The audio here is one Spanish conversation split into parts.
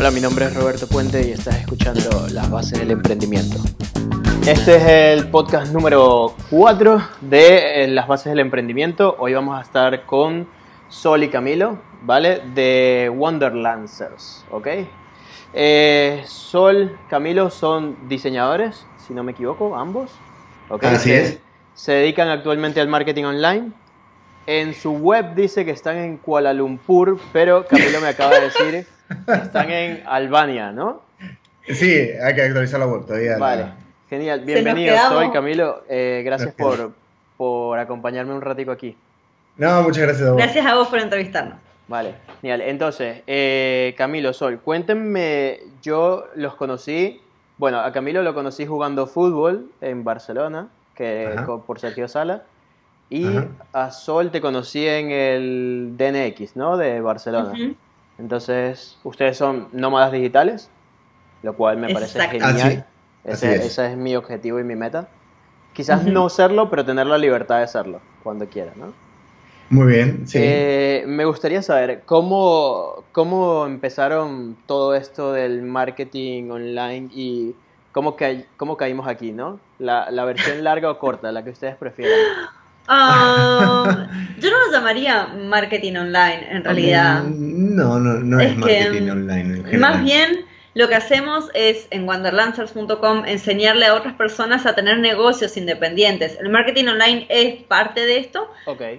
Hola, mi nombre es Roberto Puente y estás escuchando Las Bases del Emprendimiento. Este es el podcast número 4 de eh, Las Bases del Emprendimiento. Hoy vamos a estar con Sol y Camilo, ¿vale? De Wonderlancers, ¿ok? Eh, Sol, Camilo son diseñadores, si no me equivoco, ambos. ¿ok? Así es. Se dedican actualmente al marketing online. En su web dice que están en Kuala Lumpur, pero Camilo me acaba de decir están en Albania, ¿no? Sí, hay que actualizar la web todavía. la- Vale, genial. Bienvenido, soy Camilo. Eh, gracias por, por acompañarme un ratico aquí. No, muchas gracias a vos. Gracias a vos por entrevistarnos. Vale, genial. Entonces, eh, Camilo, Sol, cuéntenme, yo los conocí, bueno, a Camilo lo conocí jugando fútbol en Barcelona, que por Sergio Sala, y Ajá. a Sol te conocí en el DNX, ¿no? De Barcelona. Entonces, ustedes son nómadas digitales, lo cual me parece Exacto. genial. Así- Ese, así es. ese es mi objetivo y mi meta. Quizás no serlo, pero tener la libertad de serlo cuando quiera, ¿no? Muy bien, sí. Eh, me gustaría saber cómo, cómo empezaron todo esto del marketing online y cómo, ca- cómo caímos aquí, ¿no? La, la versión larga o corta, la que ustedes prefieran. Ah, yo no lo llamaría marketing online, en realidad. Mm, No, no, no es, Es que, marketing online. en general. Más bien, lo que hacemos es en wanderlancers.com enseñarle a otras personas a tener negocios independientes. El marketing online es parte de esto,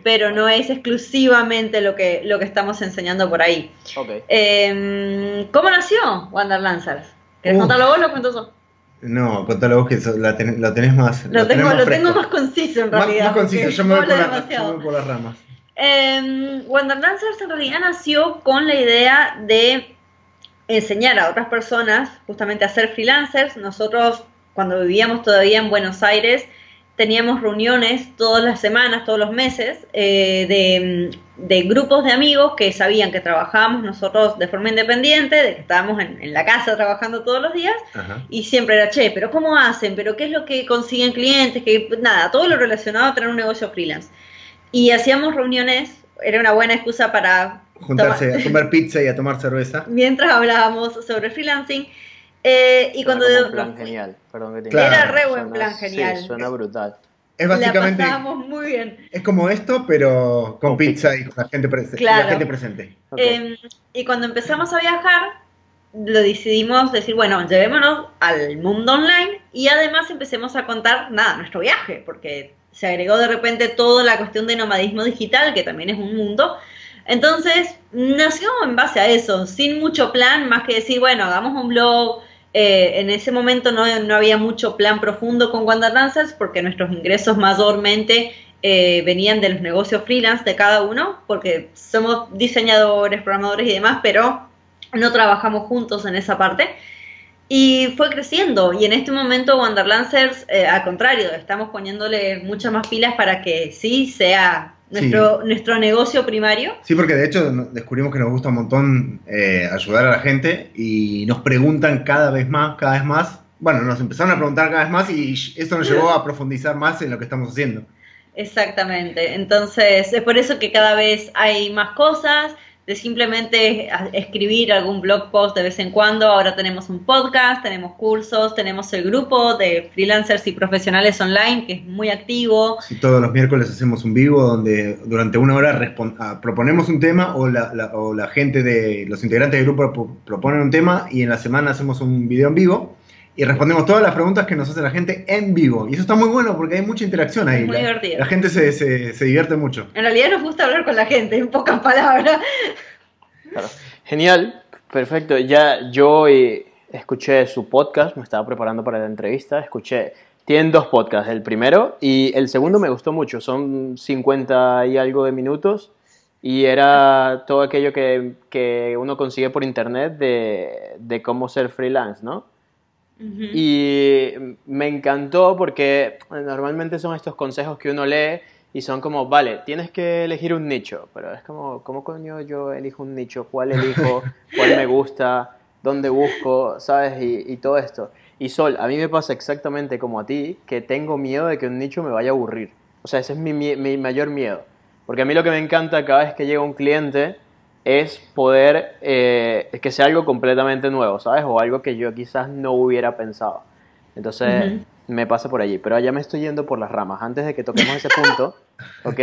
pero no es exclusivamente lo que, lo que estamos enseñando por ahí. Eh, ¿Cómo nació Wanderlancers? ¿Querés contarlo vos o lo cuento yo? No, contalo vos que so- la ten- lo tenés más. Lo, tengo, lo fresco. tengo más conciso en realidad. Más conciso, yo me, voy por hablo la- yo demasiado. me voy por las ramas. Eh, Wanderlancers en realidad nació con la idea de enseñar a otras personas justamente a ser freelancers. Nosotros, cuando vivíamos todavía en Buenos Aires, teníamos reuniones todas las semanas, todos los meses, eh, de, de grupos de amigos que sabían que trabajábamos nosotros de forma independiente, de que estábamos en, en la casa trabajando todos los días, Ajá. y siempre era, che, pero ¿cómo hacen? ¿Pero qué es lo que consiguen clientes? Que nada, todo lo relacionado a tener un negocio freelance. Y hacíamos reuniones, era una buena excusa para Juntarse Toma- a comer pizza y a tomar cerveza. mientras hablábamos sobre freelancing. Eh, y Suena cuando como un plan genial, perdón que te Claro. Era re buen Suena- plan genial. Sí, suena brutal. Es básicamente. pasábamos muy bien. Es como esto, pero con, Con pizza, pizza. y con la gente, prese- Claro. la gente presente. Eh, y cuando empezamos a viajar, lo decidimos decir, bueno, llevémonos al mundo online y además empecemos a contar, nada, nuestro viaje, porque se agregó de repente toda la cuestión de nomadismo digital, que también es un mundo. Entonces, nació en base a eso, sin mucho plan, más que decir, bueno, hagamos un blog. Eh, en ese momento no, no había mucho plan profundo con Wanderlancers porque nuestros ingresos mayormente eh, venían de los negocios freelance de cada uno, porque somos diseñadores, programadores y demás, pero no trabajamos juntos en esa parte. Y fue creciendo. Y en este momento Wanderlancers, eh, al contrario, estamos poniéndole muchas más pilas para que sí sea nuestro, nuestro negocio primario. Sí, porque de hecho descubrimos que nos gusta un montón eh, ayudar a la gente y nos preguntan cada vez más, cada vez más. Bueno, nos empezaron a preguntar cada vez más y eso nos llevó a profundizar más en lo que estamos haciendo. Exactamente. Entonces, es por eso que cada vez hay más cosas, de simplemente escribir algún blog post de vez en cuando. Ahora tenemos un podcast, tenemos cursos, tenemos el grupo de freelancers y profesionales online, que es muy activo. Todos los miércoles hacemos un vivo donde durante una hora ah, proponemos un tema o la, la- o la gente de los integrantes del grupo pro- proponen un tema y en la semana hacemos un video en vivo y respondemos todas las preguntas que nos hace la gente en vivo. Y eso está muy bueno porque hay mucha interacción ahí. Es muy la, divertido. la gente se, se- se divierte mucho. En realidad nos gusta hablar con la gente, en pocas palabras. Claro. Genial, perfecto. Ya yo eh, escuché su podcast, me estaba preparando para la entrevista, escuché, tienen dos podcasts, el primero y el segundo me gustó mucho, son 50 y algo de minutos y era todo aquello que, que uno consigue por internet de, de cómo ser freelance, ¿no? Y me encantó porque normalmente son estos consejos que uno lee y son como, vale, tienes que elegir un nicho, pero es como, ¿cómo coño yo elijo un nicho? ¿Cuál elijo? ¿Cuál me gusta? ¿Dónde busco? ¿Sabes? Y, todo esto. Y Sol, a mí me pasa exactamente como a ti, que tengo miedo de que un nicho me vaya a aburrir. O sea, ese es mi, mie- mi mayor miedo. Porque a mí lo que me encanta cada vez que llega un cliente es poder eh, que sea algo completamente nuevo, ¿sabes? O algo que yo quizás no hubiera pensado. Entonces me pasa por allí. Pero ya me estoy yendo por las ramas. Antes de que toquemos ese punto, ¿ok?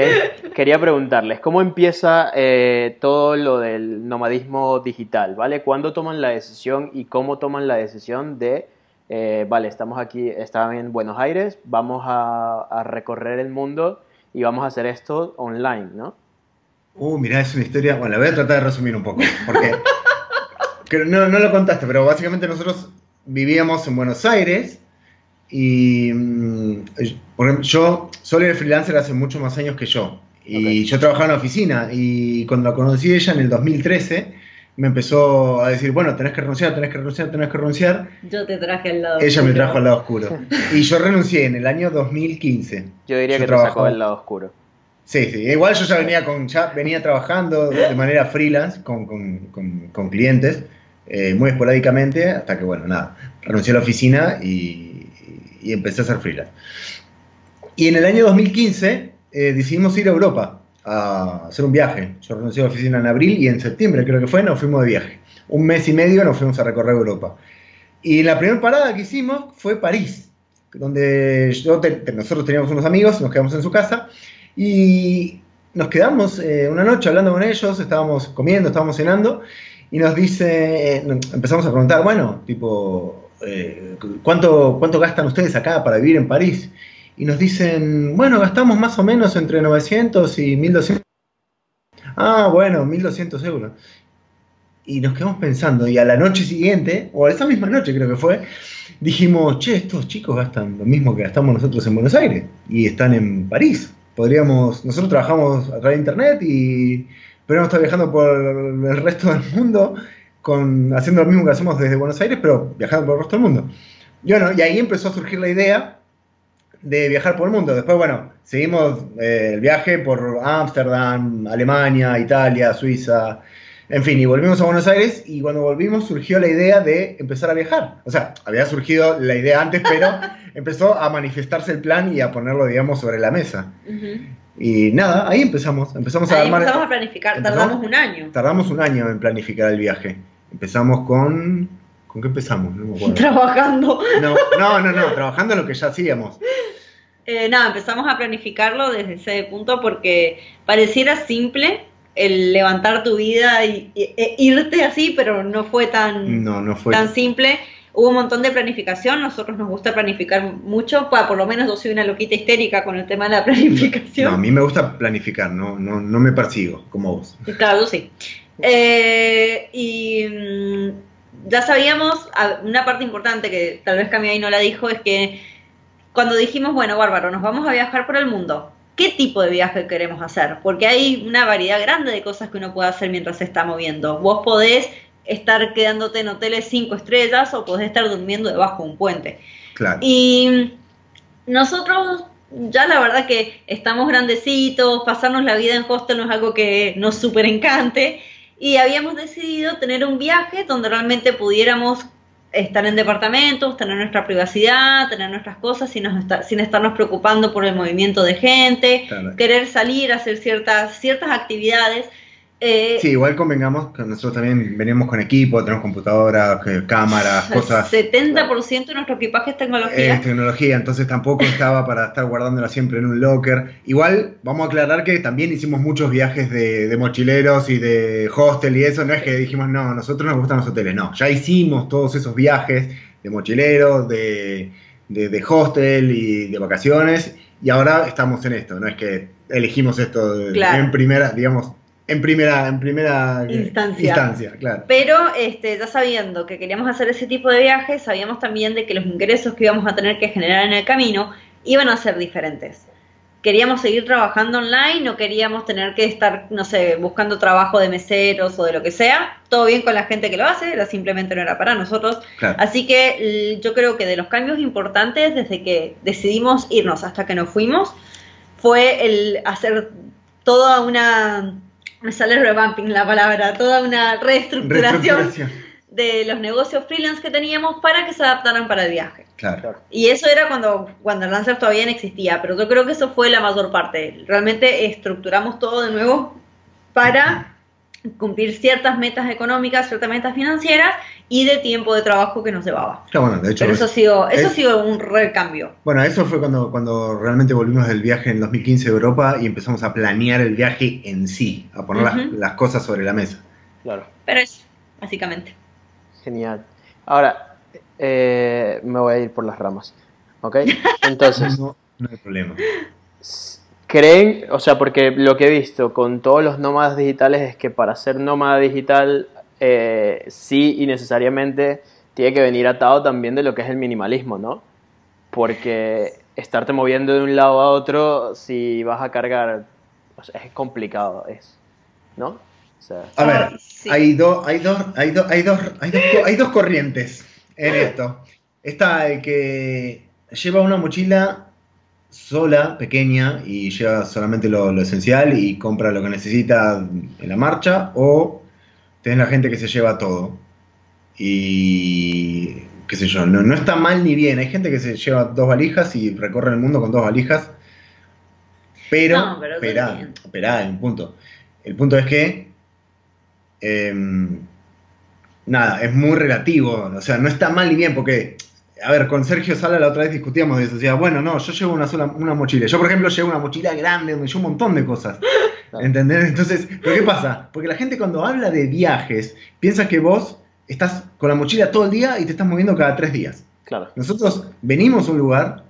Quería preguntarles, ¿cómo empieza eh, todo lo del nomadismo digital, ¿vale? ¿Cuándo toman la decisión y cómo toman la decisión de, eh, vale, estamos aquí, estamos en Buenos Aires, vamos a, a recorrer el mundo y vamos a hacer esto online, ¿no? Uh, mirá, es una historia. Bueno, la voy a tratar de resumir un poco. Porque. que no, no lo contaste, pero básicamente nosotros vivíamos en Buenos Aires. Y. mm, por ejemplo, yo soy el freelancer hace muchos más años que yo. Y yo trabajaba en la oficina. Y cuando la conocí ella en el 2013, me empezó a decir: Bueno, tenés que renunciar, tenés que renunciar, tenés que renunciar. Yo te traje al lado. Ella me trajo al lado oscuro. Y yo renuncié en el año 2015. Yo diría Yo que te sacó del lado oscuro. Sí, sí. Igual yo ya venía con, ya venía trabajando de manera freelance con, con- con- clientes, eh, muy esporádicamente, hasta que bueno, nada, renuncié a la oficina y, y empecé a hacer freelance. Y en el año 2015 eh, decidimos ir a Europa a hacer un viaje. Yo renuncié a la oficina en abril y en septiembre creo que fue, nos fuimos de viaje. Un mes y medio nos fuimos a recorrer Europa. Y la primera parada que hicimos fue París, donde yo nosotros teníamos unos amigos, nos quedamos en su casa y nos quedamos eh, una noche hablando con ellos, estábamos comiendo, estábamos cenando, y nos dice, eh, empezamos a preguntar, bueno, tipo, eh, ¿cuánto, ¿cuánto gastan ustedes acá para vivir en París? Y nos dicen, bueno, gastamos más o menos entre 900 y 1200. Ah, bueno, 1200 euros. Y nos quedamos pensando, y a la noche siguiente, o esa misma noche creo que fue, dijimos, che, estos chicos gastan lo mismo que gastamos nosotros en Buenos Aires, y están en París. Podríamos, nosotros trabajamos a través de internet y podríamos estar viajando por el resto del mundo, con, haciendo lo mismo que hacemos desde Buenos Aires, pero viajando por el resto del mundo. Y bueno, y ahí empezó a surgir la idea de viajar por el mundo. Después, bueno, seguimos eh, el viaje por Ámsterdam, Alemania, Italia, Suiza, en fin, y volvimos a Buenos Aires y cuando volvimos surgió la idea de empezar a viajar. O sea, había surgido la idea antes, pero empezó a manifestarse el plan y a ponerlo, digamos, sobre la mesa. Y nada, ahí empezamos. Empezamos a Ahí armar. empezamos a planificar, ¿Empezamos? tardamos un año. Tardamos un año en planificar el viaje. Empezamos con. ¿Con qué empezamos? No me acuerdo. Trabajando. No, no, no, no, trabajando en lo que ya hacíamos. Eh, nada, empezamos a planificarlo desde ese punto porque pareciera simple el levantar tu vida y, y- e irte así, pero no fue tan, No, no fue. tan simple. Hubo un montón de planificación, nosotros nos gusta planificar mucho, pa, por lo menos yo soy una loquita histérica con el tema de la planificación. No, a mí me gusta planificar, no, no, no me persigo, como vos. Claro, yo sí. Eh, y mm, ya sabíamos, una parte importante que tal vez Cami ahí no la dijo, es que cuando dijimos, bueno, bárbaro, nos vamos a viajar por el mundo, ¿qué tipo de viaje queremos hacer? Porque hay una variedad grande de cosas que uno puede hacer mientras se está moviendo. Vos podés estar quedándote en hoteles cinco estrellas o podés estar durmiendo debajo de un puente. Claro. Y nosotros ya la verdad que estamos grandecitos, pasarnos la vida en hostel no es algo que nos súper encante y habíamos decidido tener un viaje donde realmente pudiéramos estar en departamentos, tener nuestra privacidad, tener nuestras cosas sin, nos estar- sin estarnos preocupando por el movimiento de gente, Claro. querer salir, hacer ciertas, ciertas actividades. Eh, Sí, igual convengamos que nosotros también venimos con equipo, tenemos computadoras, cámaras, cosas. 70% de nuestro equipaje es tecnología. Es tecnología, entonces tampoco estaba para estar guardándola siempre en un locker. Igual, vamos a aclarar que también hicimos muchos viajes de, de mochileros y de hostel y eso, no es que dijimos, no, nosotros nos gustan los hoteles, no, ya hicimos todos esos viajes de mochileros, de, de, de hostel y de vacaciones, y ahora estamos en esto, no es que elegimos esto Claro. en primera, digamos, en primera, en primera eh, Instancia. instancia, claro. Pero este, ya sabiendo que queríamos hacer ese tipo de viajes, sabíamos también de que los ingresos que íbamos a tener que generar en el camino iban a ser diferentes. Queríamos seguir trabajando online, no queríamos tener que estar, no sé, buscando trabajo de meseros o de lo que sea. Todo bien con la gente que lo hace, era simplemente no era para nosotros. claro. Así que yo creo que de los cambios importantes desde que decidimos irnos hasta que nos fuimos fue el hacer toda una, me sale revamping la palabra, toda una reestructuración Reestructuración. de los negocios freelance que teníamos para que se adaptaran para el viaje. Claro. Y eso era cuando, cuando Lancer todavía no existía, pero yo creo que eso fue la mayor parte. Realmente estructuramos todo de nuevo para cumplir ciertas metas económicas, ciertas metas financieras y de tiempo de trabajo que nos llevaba. Claro, bueno, de hecho, Pero eso ha sido, eso ha es- sido un recambio. bueno, eso fue cuando, cuando realmente volvimos del viaje en 2015 de Europa y empezamos a planear el viaje en sí, a poner las cosas sobre la mesa. Claro. Pero eso, básicamente. Genial. Ahora, eh, me voy a ir por las ramas. ¿Ok? Entonces, No, no hay problema. ¿creen, o sea, porque lo que he visto con todos los nómadas digitales es que para ser nómada digital, eh, sí y necesariamente tiene que venir atado también de lo que es el minimalismo, ¿no? Porque estarte moviendo de un lado a otro, si vas a cargar, o sea, es complicado, es, ¿no? O sea, A ver, sí. hay, dos hay, dos hay, dos hay, dos hay, dos, co- hay dos corrientes en esto. Está el que lleva una mochila sola, pequeña, y lleva solamente lo, lo esencial y compra lo que necesita en la marcha, o tenés la gente que se lleva todo. Y qué sé yo, no, no está mal ni bien. Hay gente que se lleva dos valijas y recorre el mundo con dos valijas. Pero, No, pero esperá, hay un punto. El punto es que em, nada, es muy relativo. O sea, no está mal ni bien porque, a ver, con Sergio Sala la otra vez discutíamos de eso. Decía, bueno, no, yo llevo una sola una mochila. Yo, por ejemplo, llevo una mochila grande donde llevo un montón de cosas. ¿Entendés? Entonces, ¿pero qué pasa? Porque la gente cuando habla de viajes piensa que vos estás con la mochila todo el día y te estás moviendo cada tres días. claro. Nosotros venimos a un lugar,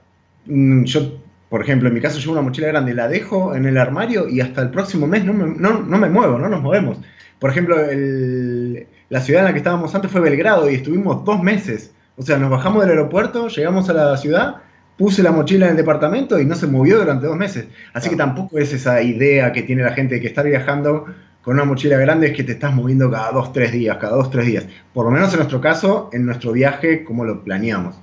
mm, yo, por ejemplo, en mi caso llevo una mochila grande, la dejo en el armario y hasta el próximo mes no me, no, no me muevo, no nos movemos. Por ejemplo, el- la ciudad en la que estábamos antes fue Belgrado y estuvimos dos meses. O sea, nos bajamos del aeropuerto, llegamos a la ciudad, puse la mochila en el departamento y no se movió durante dos meses. Así que tampoco es esa idea que tiene la gente de que estar viajando con una mochila grande es que te estás moviendo cada dos, tres días, cada dos, tres días. Por lo menos en nuestro caso, en nuestro viaje, como lo planeamos.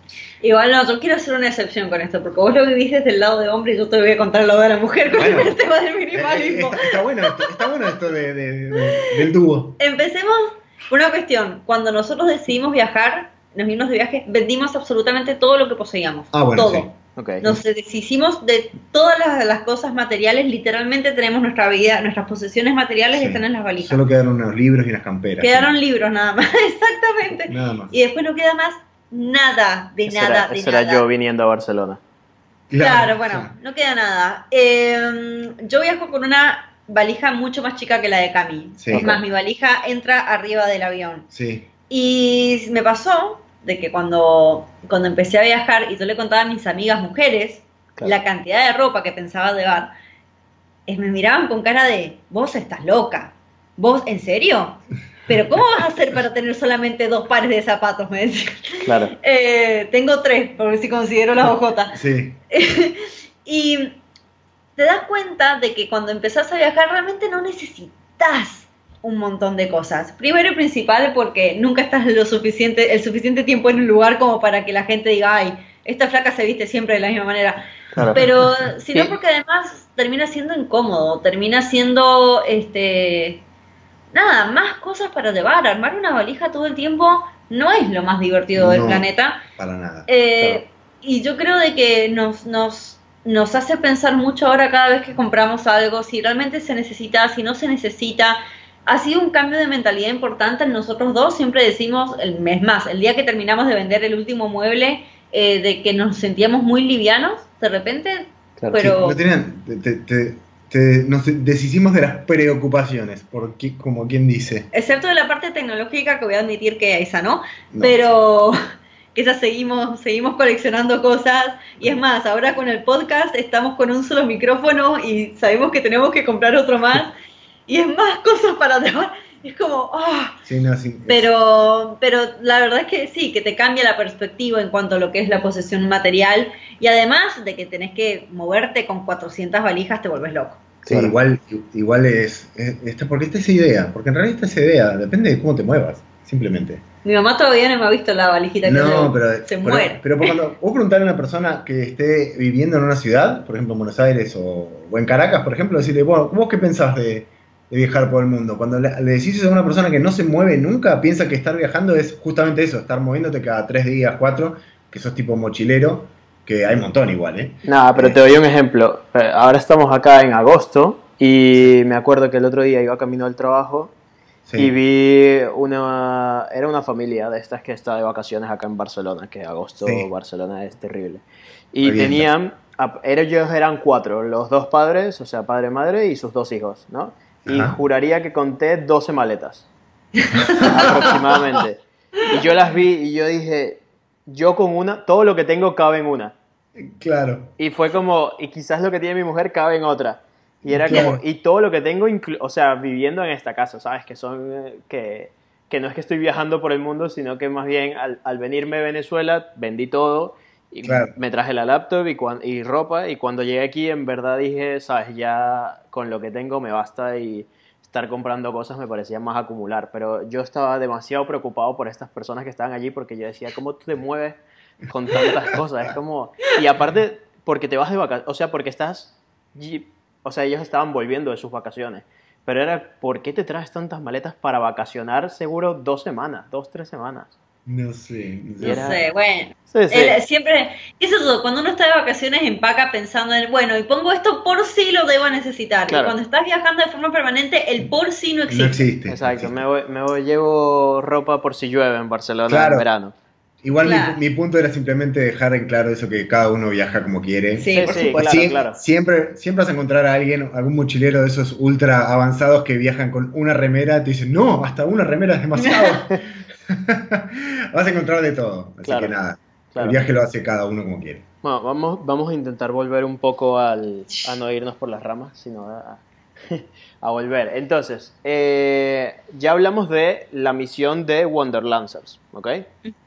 Igual no, yo quiero hacer una excepción con esto, porque vos lo vivís desde el lado de hombre y yo te voy a contar el lado de la mujer con Bueno. el tema del minimalismo. Está, está bueno esto, está bueno esto de- de- de- del dúo. Empecemos por una cuestión. Cuando nosotros decidimos viajar, nos vimos de viaje, vendimos absolutamente todo lo que poseíamos. Ah, bueno, todo. sí. Ok. Nos deshicimos de todas las, las cosas materiales, literalmente tenemos nuestra vida, nuestras posesiones materiales Sí. están en las valijas. Solo quedaron unos libros y unas camperas. Quedaron libros nada más, exactamente. Nada más. Y después no queda más nada, de Ese nada, era, de ese nada. era yo viniendo a Barcelona. Claro, bueno, no queda nada. Eh, yo viajo con una valija mucho más chica que la de Cami. Sí. Es más, mi valija entra arriba del avión. Sí. Y me pasó de que cuando, cuando empecé a viajar y yo le contaba a mis amigas mujeres Claro. la cantidad de ropa que pensaba llevar, es, me miraban con cara de, vos estás loca, vos, ¿en serio? Pero ¿cómo vas a hacer para tener solamente dos pares de zapatos? Me decían. Claro. Eh, tengo tres, porque si considero las ojotas. Sí. y te das cuenta de que cuando empezás a viajar realmente no necesitas un montón de cosas. Primero y principal porque nunca estás lo suficiente, el suficiente tiempo en un lugar como para que la gente diga, ay, esta flaca se viste siempre de la misma manera. Claro. Pero sino Sí. porque además termina siendo incómodo, termina siendo este nada, más cosas para llevar. Armar una valija todo el tiempo no es lo más divertido del No. planeta. Para nada. Eh, Y yo creo de que nos, nos, nos hace pensar mucho ahora cada vez que compramos algo, si realmente se necesita, si no se necesita. Ha sido un cambio de mentalidad importante en nosotros dos. Siempre decimos, el mes más, el día que terminamos de vender el último mueble, eh, de que nos sentíamos muy livianos, de repente, Claro. pero... Sí, no tenían, te- te- te- nos deshicimos de las preocupaciones, porque, como quien dice. Excepto de la parte tecnológica, que voy a admitir que esa no, No. pero que esa seguimos, seguimos coleccionando cosas. Y es más, ahora con el podcast estamos con un solo micrófono y sabemos que tenemos que comprar otro más. Y es más cosas para llevar. Es como, ah, Sí, no, sí, pero, pero la verdad es que sí, que te cambia la perspectiva en cuanto a lo que es la posesión material. Y además de que tenés que moverte con 400 valijas, te vuelves loco. sí, Claro. igual, igual es, es- está- porque está esa idea, porque en realidad está esa idea, depende de cómo te muevas, simplemente. Mi mamá todavía no me ha visto la valijita que No, pero, se pero, muere. pero cuando vos preguntarle a una persona que esté viviendo en una ciudad, por ejemplo en Buenos Aires o, o en Caracas, por ejemplo, decirle, bueno, ¿vos qué pensás de, de viajar por el mundo? Cuando le, le decís eso a una persona que no se mueve nunca, piensa que estar viajando es justamente eso, estar moviéndote cada tres días, cuatro, que sos tipo mochilero, que hay un montón igual, ¿eh? Nada, pero te doy un ejemplo. Eh, Ahora estamos acá en agosto y me acuerdo que el otro día iba camino al trabajo Sí. Y vi una. Era una familia de estas que está de vacaciones acá en Barcelona, que agosto Sí. Barcelona es terrible. Y tenían. Ellos eran cuatro, los dos padres, o sea, padre, madre y sus dos hijos, ¿no? Y Ajá. juraría que conté 12 maletas. aproximadamente. Y yo las vi y yo dije, yo con una, todo lo que tengo cabe en una. Claro. Y fue como, y quizás lo que tiene mi mujer cabe en otra. Y era Claro. como, y todo lo que tengo, o sea, viviendo en esta casa, ¿sabes? Que son, eh, que, que no es que estoy viajando por el mundo, sino que más bien al, al venirme a Venezuela, vendí todo y Claro. me traje la laptop y, ropa. Y cuando llegué aquí, en verdad dije, ¿sabes? Ya con lo que tengo me basta y estar comprando cosas me parecía más acumular. Pero yo estaba demasiado preocupado por estas personas que estaban allí porque yo decía, ¿cómo tú te mueves con tantas cosas? Es como... Y aparte, porque te vas de vacaciones, o sea, porque estás... O sea, ellos estaban volviendo de sus vacaciones. Pero era, ¿por qué te traes tantas maletas para vacacionar seguro dos semanas, dos, tres semanas? No sé. no sé. Era- sé, bueno. Sí, sí. El- siempre, ¿qué es eso? Cuando uno está de vacaciones empaca pensando en, bueno, y pongo esto por si lo debo necesitar. Claro. Y cuando estás viajando de forma permanente, el por si no existe. No existe. Exacto, no me, voy, me voy- llevo ropa por si llueve en Barcelona Claro. en verano. Igual mi- Claro. mi, punto era simplemente dejar en claro eso que cada uno viaja como quiere. Sí, Sí, por sí, claro, Sie- claro. Siempre, siempre vas a encontrar a alguien, algún mochilero de esos ultra avanzados que viajan con una remera, te dicen, no, hasta una remera es demasiado. vas a encontrar de todo. Así Claro, que nada, claro. el viaje lo hace cada uno como quiere. Bueno, vamos, vamos a intentar volver un poco al, a no irnos por las ramas, sino a, a volver. Entonces, eh, ya hablamos de la misión de Wonderlancers, ¿ok?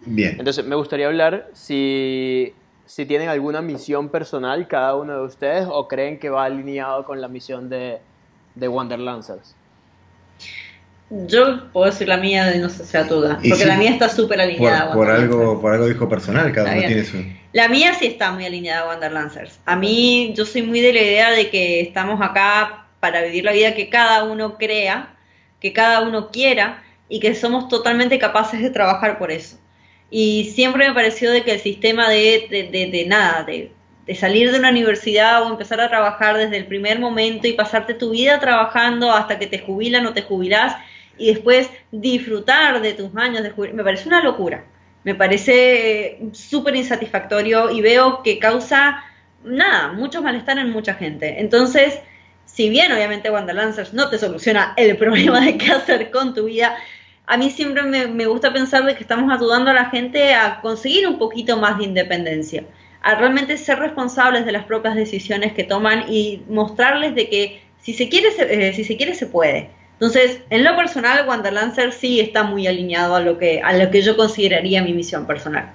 Bien. Entonces, me gustaría hablar si, si tienen alguna misión personal cada uno de ustedes o creen que va alineado con la misión de, de Wonderlancers. Yo puedo decir la mía de no sé sea duda, Y porque sí, la mía está súper Por, alineada. a por Wanderlancers. algo, por algo dijo personal, cada uno tiene su... La mía sí está muy alineada a Wanderlancers. A mí, yo soy muy de la idea de que estamos acá para vivir la vida que cada uno crea, que cada uno quiera y que somos totalmente capaces de trabajar por eso. Y siempre me pareció de que el sistema de, de, de- de nada, de, de salir de una universidad o empezar a trabajar desde el primer momento y pasarte tu vida trabajando hasta que te jubilan o te jubilás y después disfrutar de tus años de jubilación, me parece una locura. Me parece eh, súper insatisfactorio y veo que causa, nada, mucho malestar en mucha gente. Entonces, si bien obviamente Wanderlancers no te soluciona el problema de qué hacer con tu vida, a mí siempre me, me gusta pensar de que estamos ayudando a la gente a conseguir un poquito más de independencia, a realmente ser responsables de las propias decisiones que toman y mostrarles de que si se quiere, eh, si se quiere, se puede. Entonces, en lo personal, Wanderlancer sí está muy alineado a lo que, a lo que yo consideraría mi misión personal.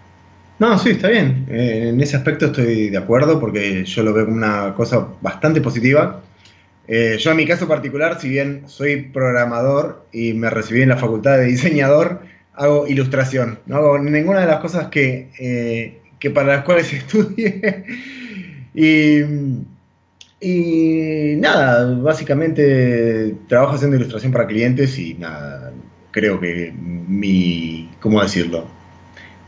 No, sí, está bien. Eh, en ese aspecto estoy de acuerdo porque yo lo veo como una cosa bastante positiva. Eh, yo en mi caso particular, si bien soy programador y me recibí en la facultad de diseñador, hago ilustración. No hago ninguna de las cosas que, eh, que para las cuales estudié. y, y nada, básicamente trabajo haciendo ilustración para clientes y nada, creo que mi, ¿cómo decirlo?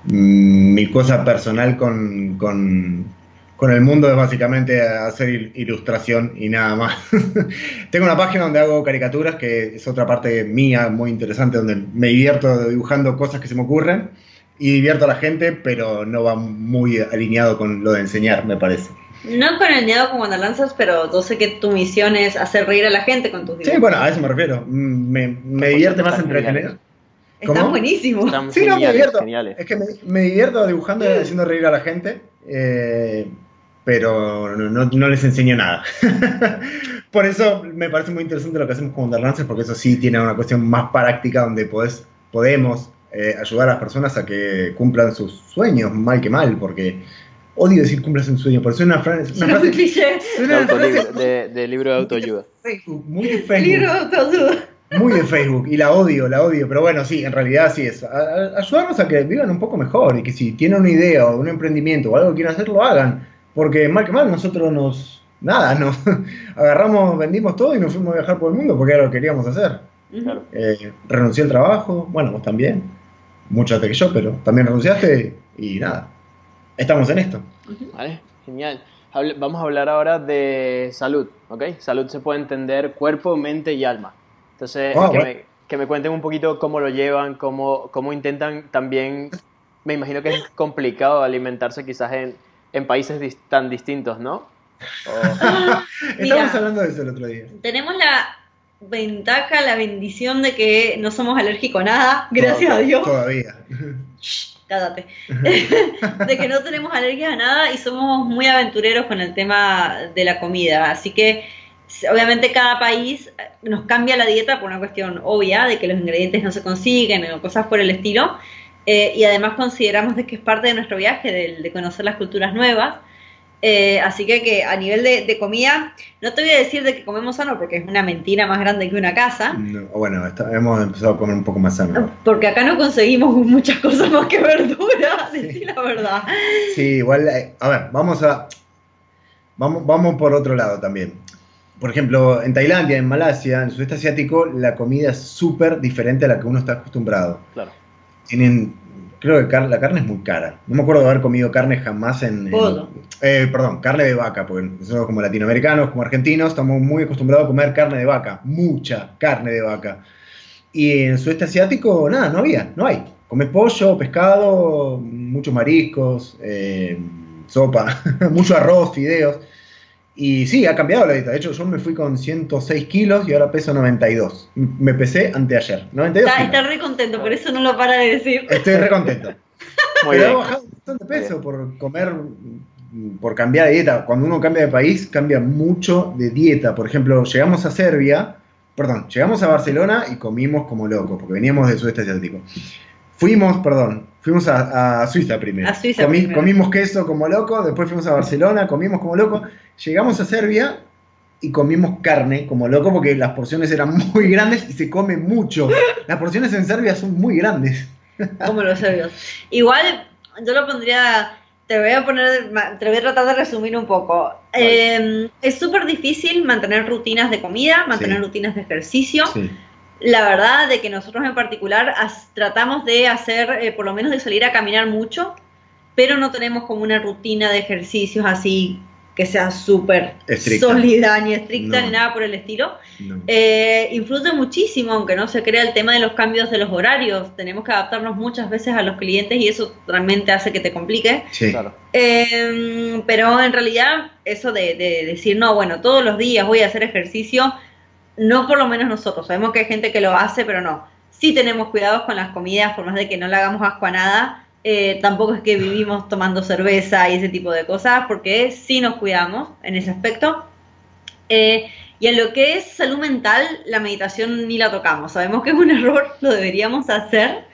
Mm, Mi cosa personal con, con, con el mundo es básicamente hacer il- ilustración y nada más. Tengo una página donde hago caricaturas, que es otra parte mía muy interesante, donde me divierto dibujando cosas que se me ocurren y divierto a la gente, pero no va muy alineado con lo de enseñar, me parece. No con el miedo con Wanderlancers, pero yo sé que tu misión es hacer reír a la gente con tus Sí, dibujos. bueno, a eso me refiero. Mm, Me, me divierte más están entretener. geniales. Está ¿cómo? buenísimo. Están Sí, no, me geniales, divierto. geniales. Es que me, me divierto dibujando y haciendo reír a la gente, eh, pero no, no- les enseño nada. Por eso me parece muy interesante lo que hacemos con Wonderlancers, porque eso sí tiene una cuestión más práctica donde podés, podemos eh, ayudar a las personas a que cumplan sus sueños, mal que mal, porque odio decir cumplas un sueño, porque es una, fra- una frase, cliché. es De, una frase de- de libro de autoayuda. Facebook, muy de Facebook. libro de autoayuda. Muy de Facebook, y la odio, la odio, pero bueno, sí, en realidad sí es. a- a- ayudarnos a que vivan un poco mejor y que si tienen una idea o un emprendimiento o algo que quieren hacer, lo hagan. Porque mal que mal, nosotros nos. Nada, nos agarramos, vendimos todo y nos fuimos a viajar por el mundo porque era lo que queríamos hacer. Claro. Eh, renuncié al trabajo, bueno, vos también, mucho antes que yo, pero también renunciaste y nada. Estamos en esto. Vale, genial. Vamos a hablar ahora de salud, ¿ok? Salud se puede entender cuerpo, mente y alma. Entonces, Ah, que, bueno. me, que me cuenten un poquito cómo lo llevan, cómo, cómo intentan también, me imagino que es complicado alimentarse quizás en, en países dis- tan distintos, ¿no? O- Estábamos hablando de eso el otro día. Tenemos la ventaja, la bendición de que no somos alérgicos a nada, gracias a Dios. Todavía. Cállate. de que no tenemos alergias a nada y somos muy aventureros con el tema de la comida. Así que obviamente cada país eh, nos cambia la dieta por una cuestión obvia de que los ingredientes no se consiguen o cosas por el estilo. Eh, y además consideramos de que es parte de nuestro viaje, de, de conocer las culturas nuevas. Eh, así que, que a nivel de, de comida, no te voy a decir de que comemos sano porque es una mentira más grande que una casa. No, bueno, está- hemos empezado a comer un poco más sano. Porque acá no conseguimos muchas cosas más que verduras, decir la verdad. Sí, igual, eh, a ver, vamos a. Vamos, vamos por otro lado también. Por ejemplo, en Tailandia, en Malasia, en el sudeste asiático, la comida es súper diferente a la que uno está acostumbrado. claro. Tienen, creo que car- la carne es muy cara. No me acuerdo de haber comido carne jamás en... en- eh, perdón, carne de vaca, porque nosotros como latinoamericanos, como argentinos, estamos muy acostumbrados a comer carne de vaca, mucha carne de vaca. Y en el sudeste asiático, nada, no había, no hay. Comes pollo, pescado, muchos mariscos, eh, sopa, mucho arroz, fideos. Y sí, ha cambiado la dieta. De hecho, yo me fui con 106 kilos y ahora peso 92. Me pesé anteayer. 92 Está, kilos. está re contento, por eso no lo para de decir. Estoy re contento. Muy Pero bien. he bajado un montón de peso por comer, por cambiar de dieta. Cuando uno cambia de país, cambia mucho de dieta. Por ejemplo, llegamos a Serbia, perdón, llegamos a Barcelona y comimos como locos, porque veníamos del sudeste asiático. Fuimos, perdón, fuimos a, a Suiza primero. A Suiza Comí- primero. Comimos queso como loco, después fuimos a Barcelona, comimos como loco. Llegamos a Serbia y comimos carne como loco porque las porciones eran muy grandes y se come mucho. Las porciones en Serbia son muy grandes. Como los serbios. Igual, yo lo pondría. Te voy a poner, te voy a tratar de resumir un poco. Eh, es súper difícil mantener rutinas de comida, mantener Sí. rutinas de ejercicio. Sí. La verdad de que nosotros en particular as- tratamos de hacer, eh, por lo menos de salir a caminar mucho, pero no tenemos como una rutina de ejercicios así que sea súper sólida, ni estricta, No. ni nada por el estilo. No. Eh, influye muchísimo, aunque no se crea el tema de los cambios de los horarios. Tenemos que adaptarnos muchas veces a los clientes y eso realmente hace que te complique. Sí. Claro. Eh, pero en realidad, eso de, de decir, no, bueno, todos los días voy a hacer ejercicio, no por lo menos nosotros. Sabemos que hay gente que lo hace, pero no. Sí tenemos cuidados con las comidas, por más de que no le hagamos asco a nada. eh, tampoco es que vivimos tomando cerveza y ese tipo de cosas, porque sí nos cuidamos en ese aspecto. Eh, y en lo que es salud mental, la meditación ni la tocamos. Sabemos que es un error, lo deberíamos hacer.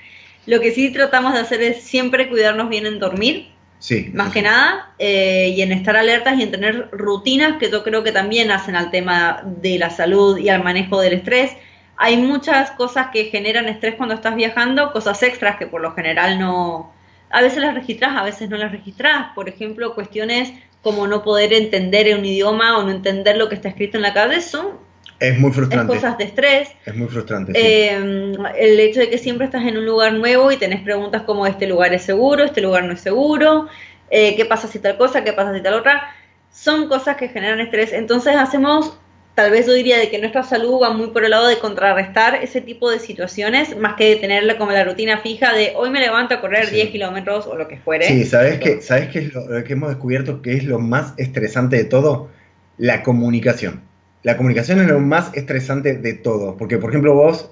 Lo que sí tratamos de hacer es siempre cuidarnos bien en dormir, Sí. más que nada, eh, y en estar alertas y en tener rutinas que yo creo que también hacen al tema de la salud y al manejo del estrés. Hay muchas cosas que generan estrés cuando estás viajando, cosas extras que por lo general no, a veces las registras, a veces no las registras. Por ejemplo, cuestiones como no poder entender un idioma o no entender lo que está escrito en la calle son Es muy es frustrante. cosas de estrés. Es muy frustrante. sí. Eh, el hecho de que siempre estás en un lugar nuevo y tenés preguntas como este lugar es seguro, este lugar no es seguro, eh, qué pasa si tal cosa, qué pasa si tal otra, son cosas que generan estrés. Entonces hacemos, tal vez yo diría de que nuestra salud va muy por el lado de contrarrestar ese tipo de situaciones, más que de tenerla como la rutina fija de hoy me levanto a correr Sí. 10 kilómetros o lo que fuere. Sí, ¿sabes qué, ¿sabes qué es lo que hemos descubierto que es lo más estresante de todo? La comunicación. La comunicación es lo más estresante de todo. Porque, por ejemplo, vos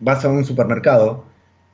vas a un supermercado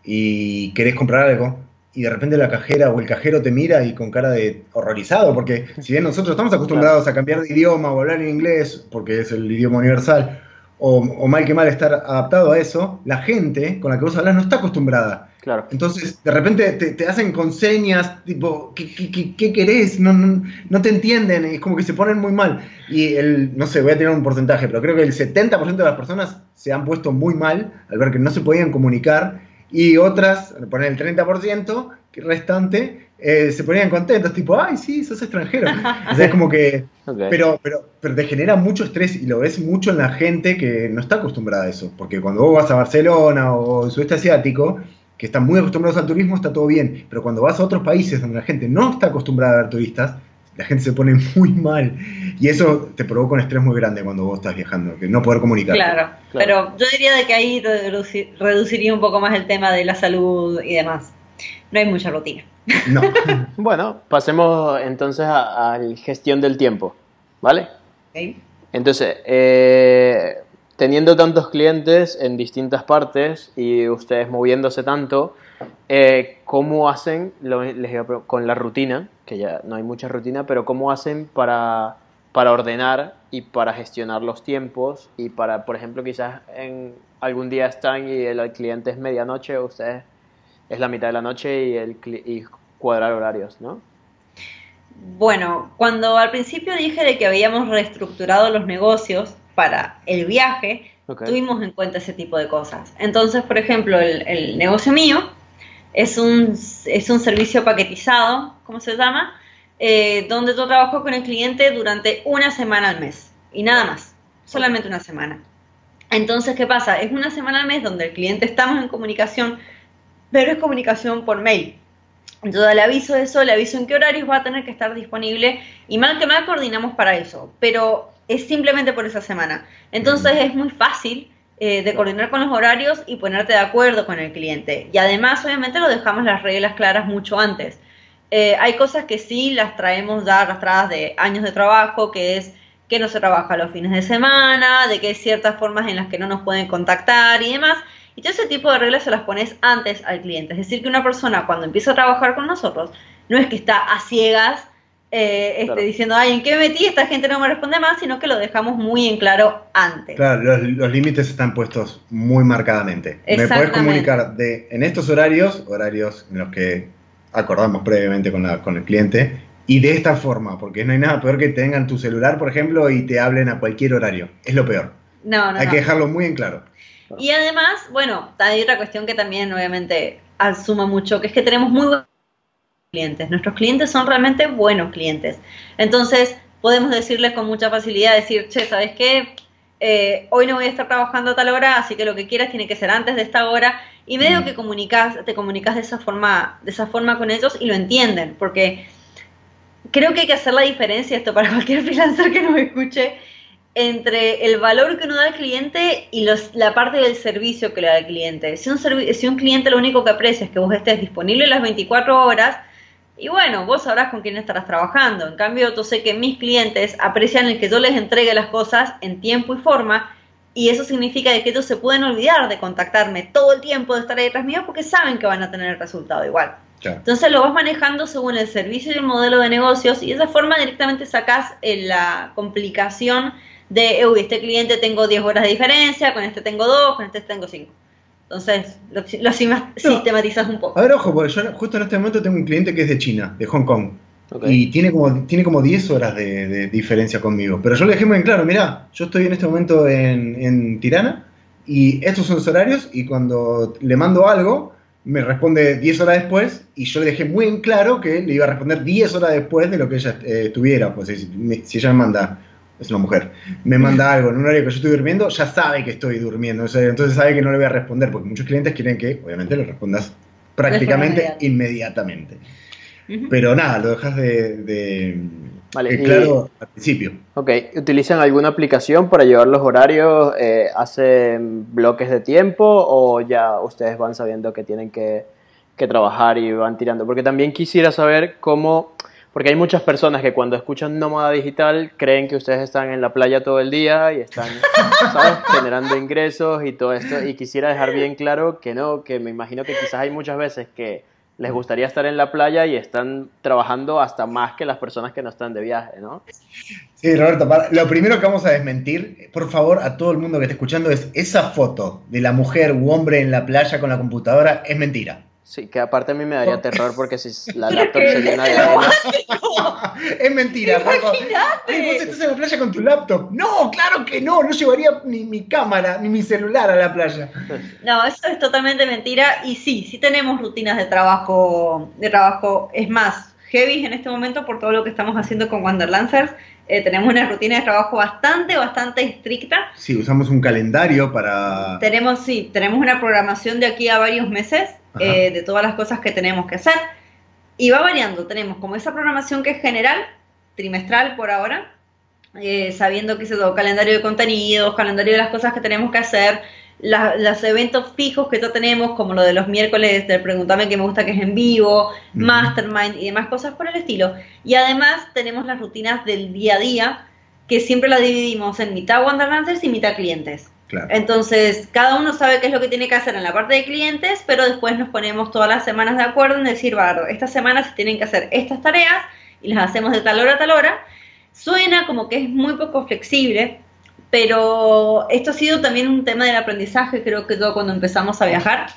y querés comprar algo y de repente la cajera o el cajero te mira y con cara de horrorizado, porque si bien nosotros estamos acostumbrados a cambiar de idioma o hablar en inglés, porque es el idioma universal, o, o mal que mal estar adaptado a eso, la gente con la que vos hablas no está acostumbrada. Claro. Entonces, de repente te, te hacen con señas, tipo, ¿qué, qué, qué- qué querés? No, no, no te entienden, es como que se ponen muy mal. Y el, no sé, voy a tener un porcentaje, pero creo que el 70% de las personas se han puesto muy mal al ver que no se podían comunicar y otras, poner el 30% que restante, eh, se ponían contentos, tipo, ay, sí, sos extranjero. O sea, es como que pero, pero, pero te genera mucho estrés y lo ves mucho en la gente que no está acostumbrada a eso. Porque cuando vos vas a Barcelona o el sudeste asiático, que están muy acostumbrados al turismo, está todo bien. Pero cuando vas a otros países donde la gente no está acostumbrada a ver turistas, La gente se pone muy mal. Y eso te provoca un estrés muy grande cuando vos estás viajando, que no poder comunicar. Claro, pero yo diría de que ahí reduciría un poco más el tema de la salud y demás. No hay mucha rutina. No. bueno, pasemos entonces a, la gestión del tiempo, ¿vale? Entonces, eh, teniendo tantos clientes en distintas partes y ustedes moviéndose tanto, eh, ¿cómo hacen con la rutina? Que ya no hay mucha rutina, pero ¿cómo hacen para, para ordenar y para gestionar los tiempos? Y para, por ejemplo, quizás en algún día están y el, cliente es medianoche, ustedes es la mitad de la noche y, el, y cuadrar horarios, ¿no? Bueno, cuando al principio dije de que habíamos reestructurado los negocios para el viaje, tuvimos en cuenta ese tipo de cosas. Entonces, por ejemplo, el, negocio mío es un, es un servicio paquetizado, ¿cómo se llama? Eh, donde yo trabajo con el cliente durante una semana al mes y nada más, solamente una semana. Entonces, ¿qué pasa? Es una semana al mes donde el cliente estamos en comunicación, pero es comunicación por mail. Entonces le aviso de eso, le aviso en qué horarios va a tener que estar disponible y mal que mal coordinamos para eso, pero es simplemente por esa semana. Entonces es muy fácil eh, de coordinar con los horarios y ponerte de acuerdo con el cliente. Y además obviamente lo dejamos las reglas claras mucho antes. Eh, hay cosas que sí las traemos ya arrastradas de años de trabajo, que es que no se trabaja los fines de semana, de que hay ciertas formas en las que no nos pueden contactar y demás. Y todo ese tipo de reglas se las pones antes al cliente. Es decir, que una persona cuando empieza a trabajar con nosotros, no es que está a ciegas eh, este, diciendo, ay, ¿en qué me metí? Esta gente no me responde más, sino que lo dejamos muy en claro antes. Claro, los, límites están puestos muy marcadamente. Me puedes comunicar de, en estos horarios, horarios en los que acordamos previamente con, la, con el cliente, y de esta forma, porque no hay nada peor que tengan tu celular, por ejemplo, y te hablen a cualquier horario. Es lo peor. No, no. Hay que dejarlo muy en claro. Y además, bueno, hay otra cuestión que también obviamente asuma mucho, que es que tenemos muy buenos clientes. Nuestros clientes son realmente buenos clientes. Entonces, podemos decirles con mucha facilidad, decir, che, ¿sabes qué? Eh, hoy no voy a estar trabajando a tal hora, así que lo que quieras tiene que ser antes de esta hora. Y medio mm. que comunicas, te comunicas de esa forma, de esa forma con ellos y lo entienden, porque creo que hay que hacer la diferencia, esto para cualquier freelancer que nos escuche, entre el valor que uno da al cliente y los, la parte del servicio que le da al cliente. Si un, si un cliente lo único que aprecia es que vos estés disponible las 24 horas, y bueno, vos sabrás con quién estarás trabajando. En cambio, yo sé que mis clientes aprecian el que yo les entregue las cosas en tiempo y forma, y eso significa que ellos se pueden olvidar de contactarme todo el tiempo, de estar ahí detrás mío, porque saben que van a tener el resultado igual. Entonces lo vas manejando según el servicio y el modelo de negocios, y de esa forma directamente sacas eh, la complicación de, uy, este cliente tengo 10 horas de diferencia, con este tengo 2, con este tengo 5. Entonces, lo, lo sistematizas un poco. A ver, ojo, porque yo justo en este momento tengo un cliente que es de China, de Hong Kong. Y tiene como, tiene como 10 horas de, diferencia conmigo. Pero yo le dejé muy claro, mira, yo estoy en este momento en, en Tirana y estos son los horarios y cuando le mando algo, me responde 10 horas después y yo le dejé muy en claro que le iba a responder 10 horas después de lo que ella eh, tuviera. Pues si, si, ella me manda es una mujer, me manda algo en un horario que yo estoy durmiendo, ya sabe que estoy durmiendo, entonces sabe que no le voy a responder, porque muchos clientes quieren que, obviamente, le respondas prácticamente inmediatamente. Pero nada, lo dejas de, vale, claro al principio. Ok, ¿utilizan alguna aplicación para llevar los horarios? Eh, ¿Hacen bloques de tiempo o ya ustedes van sabiendo que tienen que, que trabajar y van tirando? Porque también quisiera saber cómo porque hay muchas personas que cuando escuchan nómada digital creen que ustedes están en la playa todo el día y están, ¿sabes? Generando ingresos y todo esto. Y quisiera dejar bien claro que no, que me imagino que quizás hay muchas veces que les gustaría estar en la playa y están trabajando hasta más que las personas que no están de viaje, ¿no? Sí, Roberto, lo primero que vamos a desmentir, por favor, a todo el mundo que esté escuchando, es esa foto de la mujer u hombre en la playa con la computadora es mentira. Sí, que aparte a mí me daría terror porque si la laptop se llena de arena. es mentira. Imagínate. Vos estás en la playa con tu laptop. No, claro que no. No llevaría ni mi cámara ni mi celular a la playa. No, eso es totalmente mentira. Y sí, sí tenemos rutinas de trabajo, de trabajo. Es más, heavy en este momento por todo lo que estamos haciendo con Wanderlancers. Eh, tenemos una rutina de trabajo bastante, bastante estricta. Sí, usamos un calendario para... Tenemos, sí, tenemos una programación de aquí a varios meses eh, de todas las cosas que tenemos que hacer. Y va variando, tenemos como esa programación que es general trimestral por ahora, eh, sabiendo que es todo calendario de contenidos, calendario de las cosas que tenemos que hacer, los eventos fijos que ya tenemos, como lo de los miércoles del Pregúntame que me gusta que es en vivo, Mastermind y demás cosas por el estilo. Y además tenemos las rutinas del día a día, que siempre las dividimos en mitad Wanderlanders y mitad clientes. Entonces, cada uno sabe qué es lo que tiene que hacer en la parte de clientes, pero después nos ponemos todas las semanas de acuerdo en decir, barro, esta semana se tienen que hacer estas tareas y las hacemos de tal hora a tal hora. Suena como que es muy poco flexible, pero esto ha sido también un tema del aprendizaje, creo que todo cuando empezamos a viajar,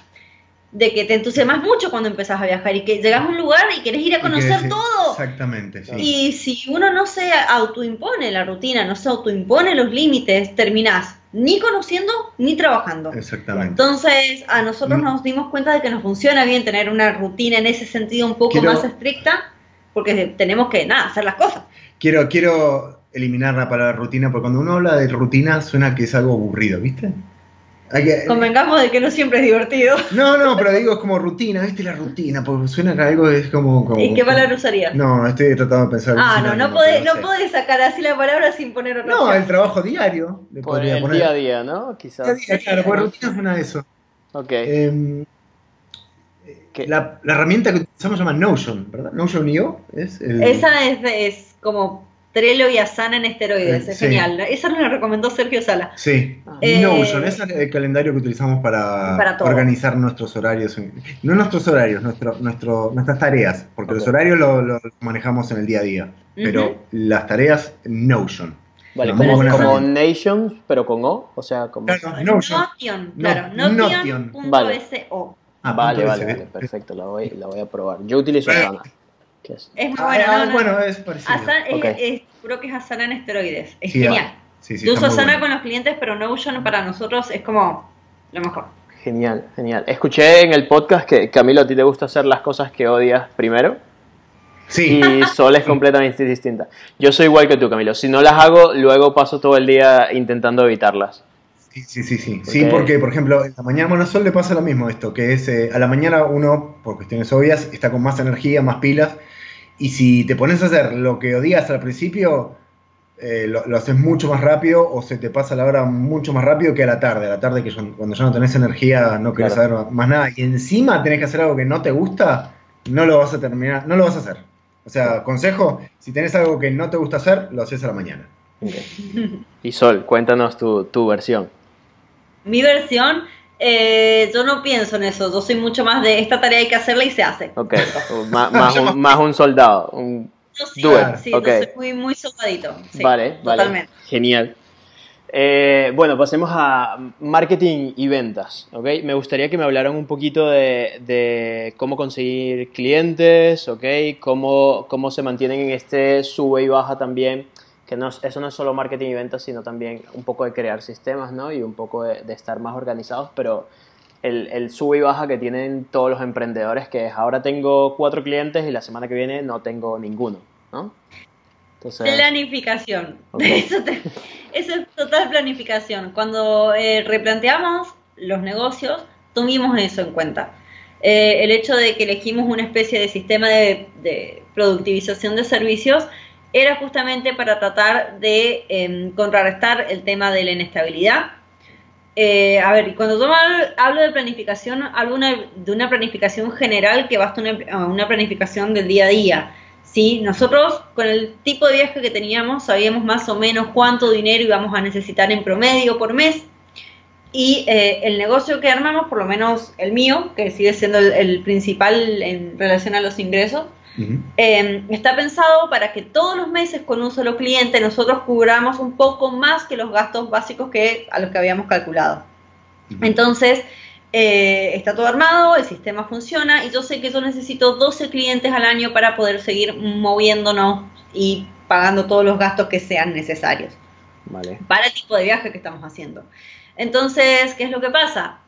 de que te entusiasmas mucho cuando empezás a viajar y que llegas a un lugar y quieres ir a conocer todo. Exactamente, sí. Y si uno no se autoimpone la rutina, no se autoimpone los límites, terminás ni conociendo ni trabajando. Exactamente. Entonces, a nosotros mm. nos dimos cuenta de que nos funciona bien tener una rutina en ese sentido un poco más estricta, porque tenemos que, nada, hacer las cosas. Quiero, quiero eliminar la palabra rutina, porque cuando uno habla de rutina suena que es algo aburrido, ¿viste? Convengamos de que no siempre es divertido. No, no, pero digo, es como rutina, ¿viste? La rutina, porque suena que algo es como... ¿Y qué palabra usarías? No, estoy tratando de pensar... Ah, no, no, podés, no podés sacar así la palabra sin poner otra No, el trabajo diario. Le Por el poner. día a día, ¿no? Quizás. Día a día, claro, porque rutina suena a eso. Ok. Eh, la, la, herramienta que utilizamos se llama Notion, ¿verdad? Notion IO es el... Esa es, es como Trello y Asana en esteroides, es genial. Esa nos la recomendó Sergio Sala. Sí, eh, Notion, es el calendario que utilizamos para, organizar nuestros horarios. No nuestros horarios, nuestro, nuestro, nuestras tareas, porque los horarios los manejamos en el día a día, pero las tareas Notion. Vale, como, Nations, pero con O, o sea, como... Claro, Notion. Notion, claro, Notion.so. Vale. Ah, vale, vale, vale, perfecto, la voy, la voy a probar. Yo utilizo Asana. Es, muy bueno. Ah, no, bueno, es parecido. Asana, es, creo que es Asana en esteroides. Es genial. Sí, sí, Yo uso Asana con los clientes, pero Notion para nosotros es como lo mejor. Genial, genial. Escuché en el podcast que Camilo, a ti te gusta hacer las cosas que odias primero. Sí. Y Sol es completamente distinta. Yo soy igual que tú, Camilo. Si no las hago, luego paso todo el día intentando evitarlas. Sí, sí, sí, sí. Sí, porque, por ejemplo, en la mañana, bueno, a Sol le pasa lo mismo esto, que es, eh, a la mañana uno, por cuestiones obvias, está con más energía, más pilas, y si te pones a hacer lo que odias al principio, eh, lo, haces mucho más rápido o se te pasa la hora mucho más rápido que a la tarde. A la tarde que cuando ya no tenés energía no querés saber más nada. Y encima tenés que hacer algo que no te gusta, no lo vas a terminar, no lo vas a hacer. O sea, consejo, si tenés algo que no te gusta hacer, lo haces a la mañana. Y Sol, cuéntanos tu, tu versión. Mi versión eh, yo no pienso en eso, yo soy mucho más de esta tarea hay que hacerla y se hace. Ok, más, un, más, un, soldado, un yo sí, sí yo soy muy, muy soldadito. vale, vale, genial. Eh, bueno, pasemos a marketing y ventas. ¿okay? Me gustaría que me hablaran un poquito de, de cómo conseguir clientes, ¿okay? cómo, cómo se mantienen en este sube y baja también que no, eso no es solo marketing y ventas, sino también un poco de crear sistemas, ¿no? Y un poco de, estar más organizados, pero el, el, sube y baja que tienen todos los emprendedores, que es ahora tengo cuatro clientes y la semana que viene no tengo ninguno, ¿no? Planificación. Eso, eso, es total planificación. Cuando eh, replanteamos los negocios, tuvimos eso en cuenta. Eh, el hecho de que elegimos una especie de sistema de, de productivización de servicios era justamente para tratar de em, contrarrestar el tema de la inestabilidad. Eh, a ver, cuando yo hablo de planificación, hablo de una planificación general que basta una, una planificación del día a día. ¿sí? Nosotros, con el tipo de viaje que teníamos, sabíamos más o menos cuánto dinero íbamos a necesitar en promedio por mes. Y eh, el negocio que armamos, por lo menos el mío, que sigue siendo el principal en relación a los ingresos, Em, está pensado para que todos los meses con un solo cliente nosotros cubramos un poco más que los gastos básicos que a los que habíamos calculado. Entonces, eh, está todo armado, el sistema funciona y yo sé que yo necesito 12 clientes al año para poder seguir moviéndonos y pagando todos los gastos que sean necesarios para el tipo de viaje que estamos haciendo. Entonces, ¿qué es lo que pasa?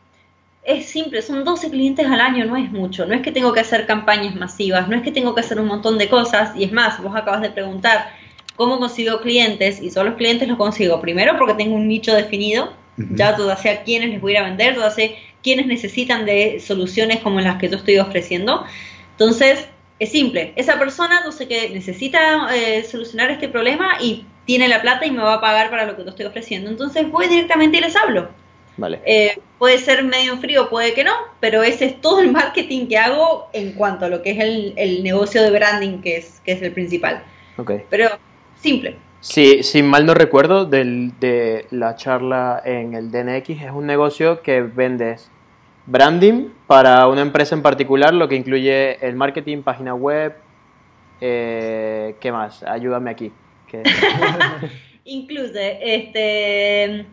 Es simple, son 12 clientes al año, no es mucho, no es que tengo que hacer campañas masivas, no es que tengo que hacer un montón de cosas, y es más, vos acabas de preguntar cómo consigo clientes, y solo los clientes los consigo primero porque tengo un nicho definido, ya todo sé a quiénes les voy a ir a vender, todo sé quiénes necesitan de soluciones como las que yo estoy ofreciendo, entonces Es simple, esa persona no sé qué necesita eh, solucionar este problema y tiene la plata y me va a pagar para lo que te estoy ofreciendo. Entonces voy directamente y les hablo. Vale. Eh, puede ser medio en frío, puede que no, pero ese es todo el marketing que hago en cuanto a lo que es el, el negocio de branding, que es, que es el principal. Ok. Pero simple. Sí, si mal no recuerdo, del, de la charla en el DNX es un negocio que vendes branding para una empresa en particular, lo que incluye el marketing, página web, eh, ¿qué más? Ayúdame aquí. que- Incluye este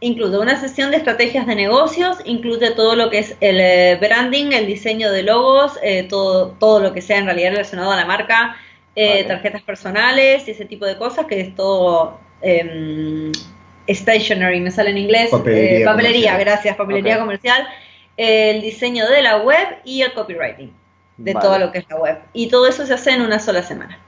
incluye una sesión de estrategias de negocios, incluye todo lo que es el eh, branding, el diseño de logos, eh, todo, todo lo que sea en realidad relacionado a la marca, eh, Vale. tarjetas personales y ese tipo de cosas, que es todo em, stationery, me sale en inglés. Papelería eh, papelería, comercial. gracias, papelería comercial, el diseño de la web y el copywriting de Vale. todo lo que es la web. Y todo eso se hace en una sola semana.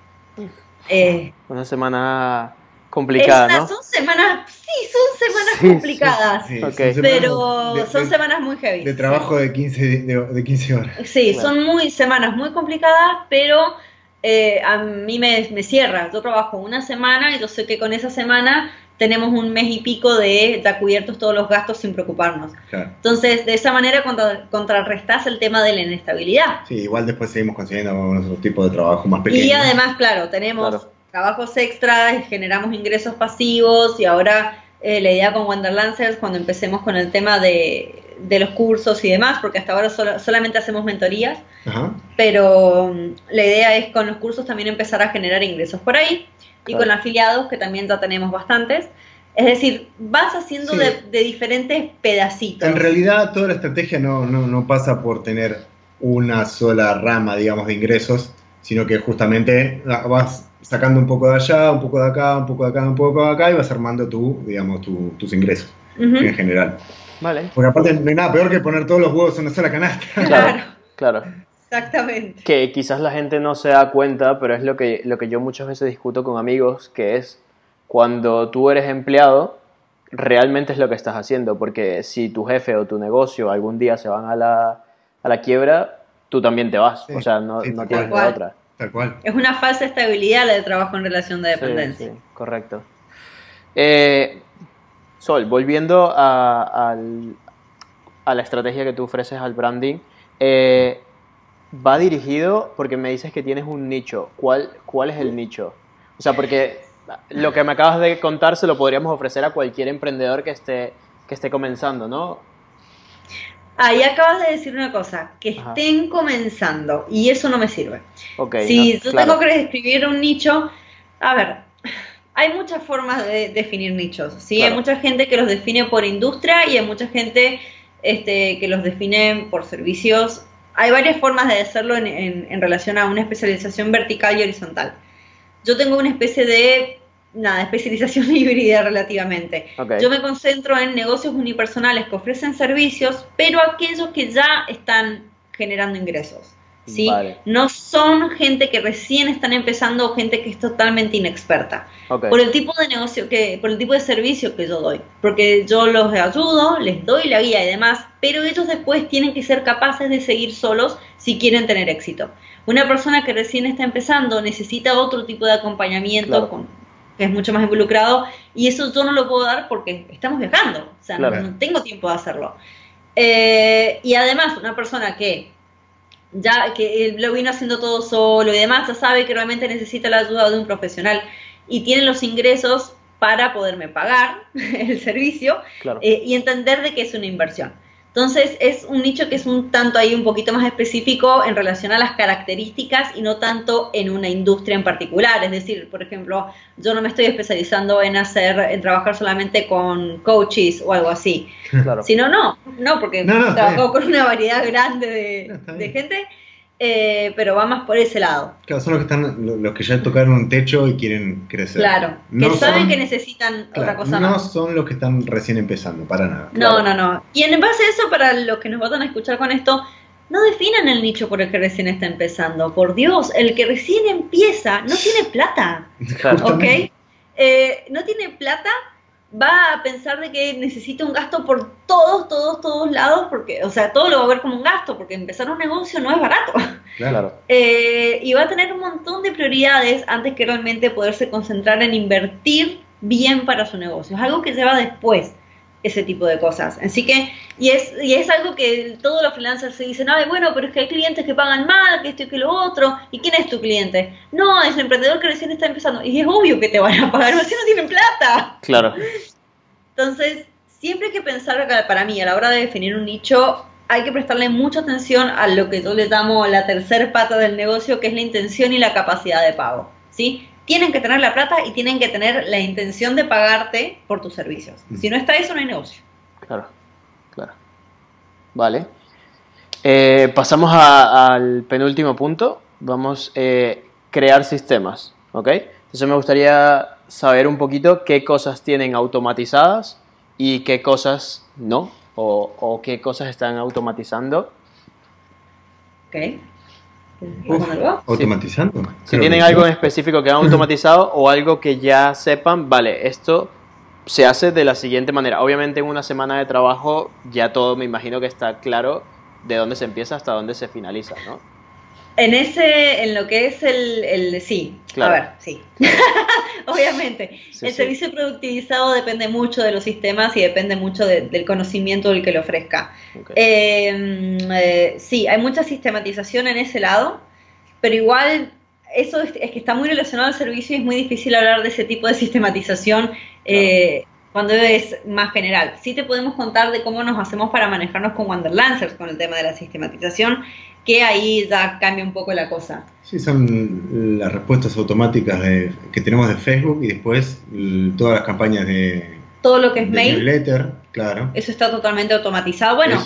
Eh, Una semana complicada, una- ¿no? Son semanas, sí, son semanas Sí, complicadas, Sí, Ok. son semanas pero de- son de- semanas muy heavy. De trabajo de 15, de, de 15 horas. Sí, Bueno. son muy semanas muy complicadas, pero eh, a mí me, me cierra. Yo trabajo una semana y yo sé que con esa semana tenemos un mes y pico de ya cubiertos todos los gastos sin preocuparnos. Claro. Entonces, de esa manera contra- contrarrestás el tema de la inestabilidad. Sí, igual después seguimos consiguiendo otro tipo de trabajo más pequeño. Y además, claro, tenemos Claro. Trabajos extras, generamos ingresos pasivos y ahora eh, la idea con Wonderlancers cuando empecemos con el tema de, de los cursos y demás, porque hasta ahora solo- solamente hacemos mentorías, Ajá. pero mm, la idea es con los cursos también empezar a generar ingresos por ahí y Claro. con afiliados que también ya tenemos bastantes. Es decir, vas haciendo Sí. de, de diferentes pedacitos. En realidad toda la estrategia no, no, no pasa por tener una sola rama, digamos, de ingresos, sino que justamente vas sacando un poco de allá, un poco de acá, un poco de acá, un poco de acá y vas armando tu, digamos, tu- tus ingresos en general. Vale. Porque aparte no hay nada peor que poner todos los huevos en una sola canasta. Claro, claro. Exactamente. Que quizás la gente no se da cuenta, pero es lo que, lo que yo muchas veces discuto con amigos, que es cuando tú eres empleado, realmente es lo que estás haciendo, porque si tu jefe o tu negocio algún día se van a la, a la quiebra, tú también te vas, Sí, o sea, no, sí, no tienes de otra. Tal cual. Es una falsa estabilidad la de trabajo en relación de Sí, dependencia. sí, correcto. Eh, Sol, volviendo a, al- a la estrategia que tú ofreces al branding, eh, va dirigido porque me dices que tienes un nicho. ¿Cuál, ¿Cuál es el nicho? O sea, porque lo que me acabas de contar se lo podríamos ofrecer a cualquier emprendedor que esté, que esté comenzando, ¿no? Ahí acabas de decir una cosa, que Ajá. estén comenzando, y eso no me sirve. Ok, si no, yo claro. tengo que describir un nicho, a ver, hay muchas formas de definir nichos, ¿sí? Claro. Hay mucha gente que los define por industria y hay mucha gente este, que los define por servicios. Hay varias formas de hacerlo en, en- en relación a una especialización vertical y horizontal. Yo tengo una especie de, nada, especialización híbrida relativamente. Ok. Yo me concentro en negocios unipersonales que ofrecen servicios, pero aquellos que ya están generando ingresos. ¿sí? Vale. No son gente que recién están empezando o gente que es totalmente inexperta. Ok. Por el tipo de negocio que, por el tipo de servicio que yo doy. Porque yo los ayudo, les doy la guía y demás, pero ellos después tienen que ser capaces de seguir solos si quieren tener éxito. Una persona que recién está empezando necesita otro tipo de acompañamiento Claro. con- que es mucho más involucrado y eso yo no lo puedo dar porque estamos viajando, o sea, no- Claro. no, tengo tiempo de hacerlo. Eh, y además, una persona que ya que eh, lo vino haciendo todo solo y demás, ya sabe que realmente necesita la ayuda de un profesional y tiene los ingresos para poderme pagar el servicio Claro. eh, y entender de que es una inversión. Entonces es un nicho que es un tanto ahí un poquito más específico en relación a las características y no tanto en una industria en particular. Es decir, por ejemplo, yo no me estoy especializando en hacer, en trabajar solamente con coaches o algo así. claro. Si no, no, porque No, no, trabajo con una variedad grande de, No, de gente, eh, pero va más por ese lado. Claro, son los que están, lo- los que ya tocaron un techo y quieren crecer. Claro, que No saben son- que necesitan Claro, otra cosa no más. son los que están recién empezando, para nada. No, claro. no, no. Y en base a eso, para los que nos van a escuchar con esto, no definan el nicho por el que recién está empezando. Por Dios, el que recién empieza no tiene plata, Claro. ¿ok? Eh, no tiene plata va a pensar de que necesita un gasto por todos, todos, todos lados, porque, o sea, todo lo va a ver como un gasto, porque empezar un negocio no es barato. Claro. Eh, y va a tener un montón de prioridades antes que realmente poderse concentrar en invertir bien para su negocio. Es algo que se va después ese tipo de cosas. Así que, y es, y es algo que todos los freelancers se dicen, ay, bueno, pero es que hay clientes que pagan mal, que esto y que lo otro. ¿Y quién es tu cliente? No, es el emprendedor que recién está empezando. Y es obvio que te van a pagar, si no tienen plata. Claro. Entonces, siempre hay que pensar, para mí, a la hora de definir un nicho, hay que prestarle mucha atención a lo que yo le llamo la tercer pata del negocio, que es la intención y la capacidad de pago. ¿sí? Tienen que tener la plata y tienen que tener la intención de pagarte por tus servicios. Mm. Si no está eso, no hay negocio. Claro, claro. Vale. Eh, pasamos al penúltimo punto. Vamos a eh, crear sistemas, ¿ok? Entonces me gustaría saber un poquito qué cosas tienen automatizadas y qué cosas no, o, o qué cosas están automatizando. Ok. Automatizando. Si tienen algo en específico que han automatizado o algo que ya sepan, vale, esto se hace de la siguiente manera. Obviamente en una semana de trabajo ya todo me imagino que está claro de dónde se empieza hasta dónde se finaliza, ¿no? En ese, en lo que es el, el sí, a ver, sí. Obviamente, el servicio productivizado depende mucho de los sistemas y depende mucho del conocimiento del que lo ofrezca. Em, eh, sí, hay mucha sistematización en ese lado, pero igual eso es, que está muy relacionado al servicio y es muy difícil hablar de ese tipo de sistematización eh, cuando es más general. Sí te podemos contar de cómo nos hacemos para manejarnos con Wanderlancers con el tema de la sistematización que ahí ya cambia un poco la cosa. Sí, son las respuestas automáticas que tenemos de Facebook y después todas las campañas de... Todo lo que es mail. Newsletter, claro. Eso está totalmente automatizado. Bueno,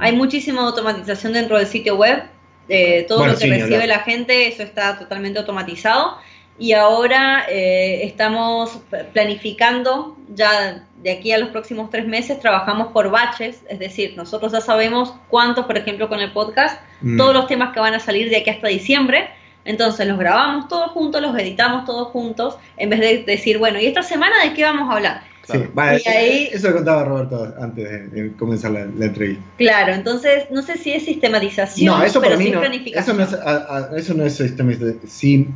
hay muchísima automatización dentro del sitio web. Eh, todo lo que recibe la gente, eso está totalmente automatizado y ahora eh, estamos planificando ya de aquí a los próximos tres meses trabajamos por baches, es decir, nosotros ya sabemos cuántos, por ejemplo, con el podcast, mm. todos los temas que van a salir de aquí hasta diciembre, entonces los grabamos todos juntos, los editamos todos juntos, en vez de decir, bueno, ¿y esta semana de qué vamos a hablar? Sí, vale, eso lo contaba Roberto antes de, comenzar la, entrevista. Claro, entonces no sé si es sistematización, no, eso pero sí planificación. Eso no es, eso no es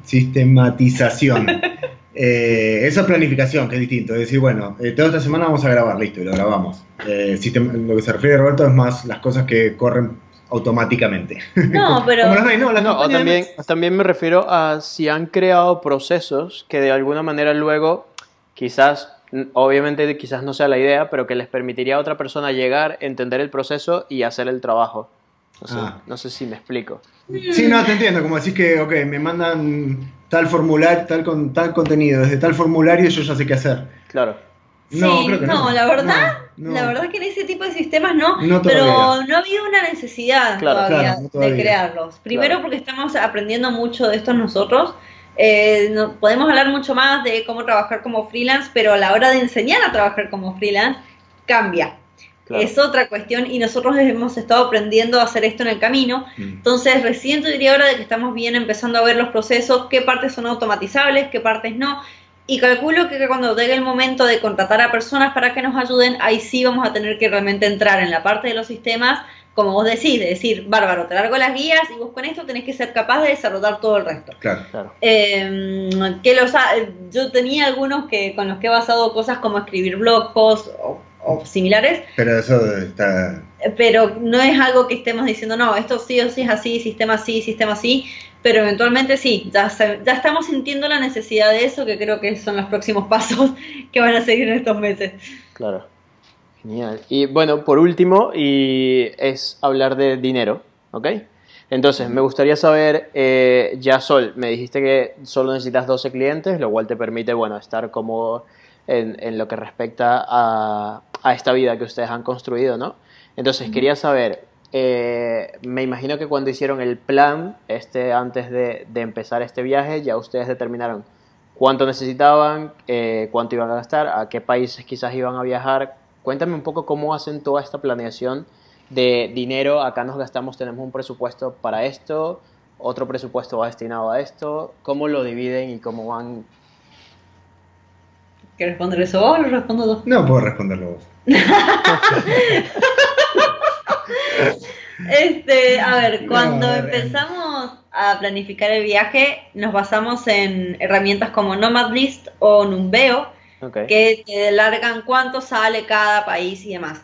sistematización. eh, eso es planificación, que es distinto. Es decir, bueno, eh, toda esta semana vamos a grabar, listo, y lo grabamos. Eh, lo que se refiere a Roberto es más las cosas que corren automáticamente. No, pero... no, no, también, también me refiero a si han creado procesos que de alguna manera luego quizás obviamente quizás no sea la idea, pero que les permitiría a otra persona llegar, entender el proceso y hacer el trabajo. No sé, ah. si me explico. Sí, no, te entiendo, como decís que, ok, me mandan tal formulario, tal, con, tal contenido, desde tal formulario yo ya sé qué hacer. Claro. No, creo que no, la verdad, la verdad que en ese tipo de sistemas no, pero no ha habido una necesidad todavía, de crearlos. Primero porque estamos aprendiendo mucho de esto nosotros, eh, no, podemos hablar mucho más de cómo trabajar como freelance, pero a la hora de enseñar a trabajar como freelance cambia. Es otra cuestión y nosotros hemos estado aprendiendo a hacer esto en el camino. Mm. Entonces, recién te diría ahora de que estamos bien empezando a ver los procesos, qué partes son automatizables, qué partes no. Y calculo que cuando llegue el momento de contratar a personas para que nos ayuden, ahí sí vamos a tener que realmente entrar en la parte de los sistemas como vos decís, de decir, bárbaro, te largo las guías y vos con esto tenés que ser capaz de desarrollar todo el resto. Claro, claro. Em, que los, yo tenía algunos que con los que he basado cosas como escribir blog posts o, similares. Pero eso está... Pero no es algo que estemos diciendo, no, esto sí o sí es así, sistema sí, sistema sí, pero eventualmente sí, ya, ya estamos sintiendo la necesidad de eso, que creo que son los próximos pasos que van a seguir en estos meses. Claro. Genial. Y bueno, por último, y es hablar de dinero, ¿ok? Entonces, me gustaría saber, eh, ya Sol, me dijiste que solo necesitas 12 clientes, lo cual te permite, bueno, estar cómodo en, lo que respecta a, esta vida que ustedes han construido, ¿no? Entonces, quería saber, eh, me imagino que cuando hicieron el plan, este, antes de, empezar este viaje, ya ustedes determinaron cuánto necesitaban, eh, cuánto iban a gastar, a qué países quizás iban a viajar, Cuéntame un poco cómo hacen toda esta planeación de dinero. Acá nos gastamos, tenemos un presupuesto para esto, otro presupuesto va destinado a esto. ¿Cómo lo dividen y cómo van? ¿Quieres responder eso vos o lo respondo yo? No puedo responderlo vos. Este, a ver, cuando empezamos a planificar el viaje, nos basamos en herramientas como Nomadlist o Numbeo, Que te largan cuánto sale cada país y demás.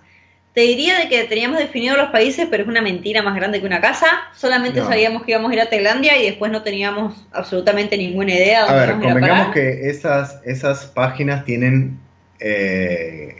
Te diría de que teníamos definido los países, pero es una mentira más grande que una casa. Solamente No. sabíamos que íbamos a ir a Tailandia y después no teníamos absolutamente ninguna idea de A ver, a convengamos que esas, esas páginas tienen eh,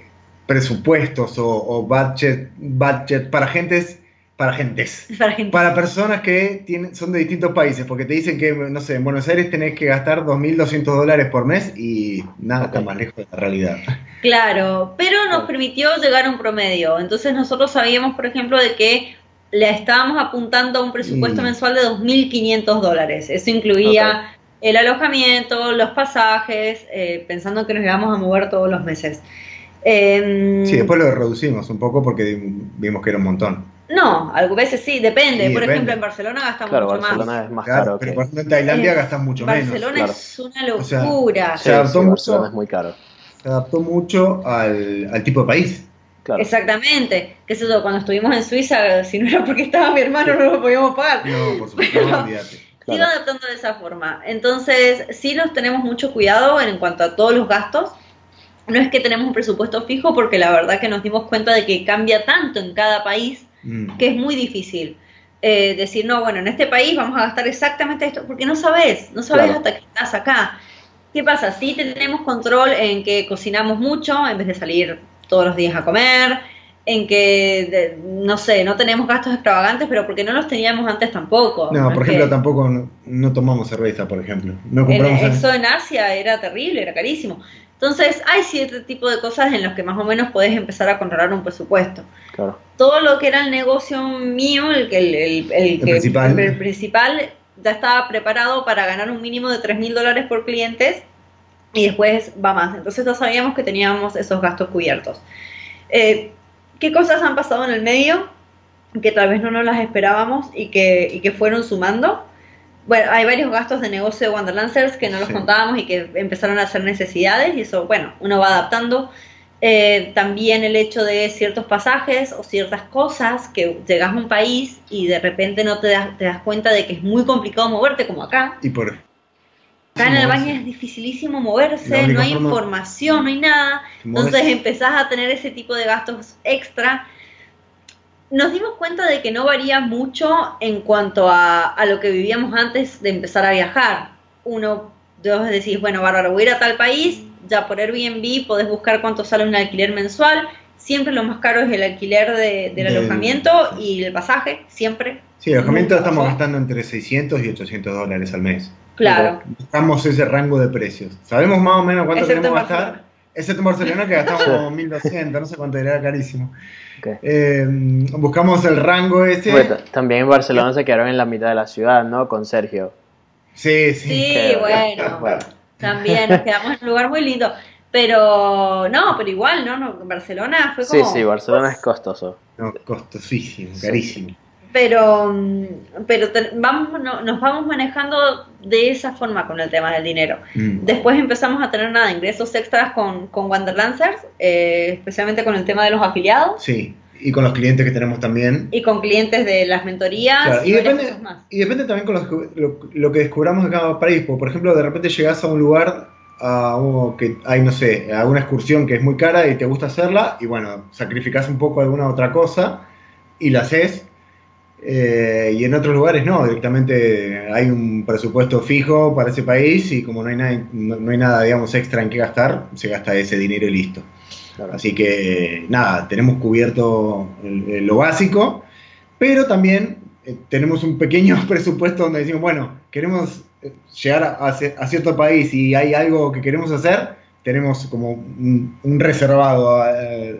presupuestos o, o budget, budget para gentes, para gentes, Para gente. para personas que tienen, son de distintos países, porque te dicen que, no sé, en Buenos Aires tenés que gastar 2.200 dólares por mes y nada está más lejos de la realidad. Claro, pero nos permitió llegar a un promedio. Entonces nosotros sabíamos, por ejemplo, de que le estábamos apuntando a un presupuesto Mm. mensual de 2.500 dólares. Eso incluía el alojamiento, los pasajes, eh, pensando que nos íbamos a mover todos los meses. Em, Sí, después lo reducimos un poco porque vimos que era un montón. No, a veces sí, depende. Sí, por depende. ejemplo, en Barcelona gastamos Claro, mucho Barcelona más. es más Claro, caro pero que. por ejemplo en Tailandia gastas mucho menos. Barcelona claro. es una O sea, locura. se adaptó mucho. Barcelona es muy caro. Se adaptó mucho al, al tipo de país. Claro. Exactamente. Que eso, cuando estuvimos en Suiza, si no era porque estaba mi hermano, no lo podíamos pagar. No, por supuesto, no, Claro. iba adaptando de esa forma. Entonces, sí nos tenemos mucho cuidado en cuanto a todos los gastos. No es que tenemos un presupuesto fijo, porque la verdad que nos dimos cuenta de que cambia tanto en cada país Mm. que es muy difícil eh, decir, no, bueno, en este país vamos a gastar exactamente esto, porque no sabes, no sabes Claro. hasta que estás acá. ¿Qué pasa? Sí tenemos control en que cocinamos mucho en vez de salir todos los días a comer, en que, de- no sé, no tenemos gastos extravagantes, pero porque no los teníamos antes tampoco. No, por ejemplo, que- tampoco no, no tomamos cerveza, por ejemplo. No en, compramos eso en Asia era terrible, era carísimo. Entonces, hay cierto tipo de cosas en las que más o menos puedes empezar a controlar un presupuesto. Claro. Todo lo que era el negocio mío, el, que- el, el- el que- principal. el principal, ya estaba preparado para ganar un mínimo de 3 mil dólares por clientes y después va más. Entonces ya sabíamos que teníamos esos gastos cubiertos. Eh, ¿Qué cosas han pasado en el medio que tal vez no nos las esperábamos y que, y que fueron sumando? Bueno, hay varios gastos de negocio de Wonderlancers que no los Sí. contábamos y que empezaron a hacer necesidades y eso, bueno, uno va adaptando. Eh, también el hecho de ciertos pasajes o ciertas cosas que llegas a un país y de repente no te das, te das cuenta de que es muy complicado moverte como acá. Y por Acá en Albania es dificilísimo moverse, no hay forma- información, no hay nada. Entonces empezás a tener ese tipo de gastos extra. Nos dimos cuenta de que no varía mucho en cuanto a, a lo que vivíamos antes de empezar a viajar. Uno, dos decís, bueno, bárbaro, voy a ir a tal país, ya por Airbnb podés buscar cuánto sale un alquiler mensual. Siempre lo más caro es el alquiler de- del alojamiento y el pasaje, siempre. Sí, el alojamiento Nunca estamos gastando entre 600 y 800 dólares al mes. Claro. Buscamos ese rango de precios. Sabemos más o menos cuánto Excepto tenemos que en gastar. Excepto en Barcelona que gastamos 1200, no sé cuánto era, era carísimo. Eh, buscamos el rango ese. Bueno, también en Barcelona se quedaron en la mitad de la ciudad, ¿no? Con Sergio. Sí, sí. Sí, bueno. Bueno, También nos quedamos en un lugar muy lindo. Pero no, pero igual, ¿no? no Barcelona fue sí, como. sí, Barcelona es costoso. No, costosísimo, Sí. Pero, mm, pero te- vamos, no- nos vamos manejando de esa forma con el tema del dinero. Mm. Después empezamos a tener nada, ingresos extras con, con Wanderlancers, eh, especialmente con el tema de los afiliados Sí, y con los clientes que tenemos también. y con clientes de las mentorías Claro, y, y, depende, más. y depende también con los lo, lo que descubramos de cada país. Por ejemplo, de repente llegás a un lugar a uno que hay, no sé, a una excursión que es muy cara y te gusta hacerla, y bueno, sacrificás un poco alguna otra cosa y la haces. Eh, y en otros lugares no, directamente hay un presupuesto fijo para ese país y como no hay nada, no, no hay nada digamos, extra en que gastar, se gasta ese dinero y listo. Claro. Así que nada, tenemos cubierto lo básico, pero también eh, tenemos un pequeño presupuesto donde decimos, bueno, queremos eh, llegar a, a cierto país y hay algo que queremos hacer, tenemos como un, un reservado eh,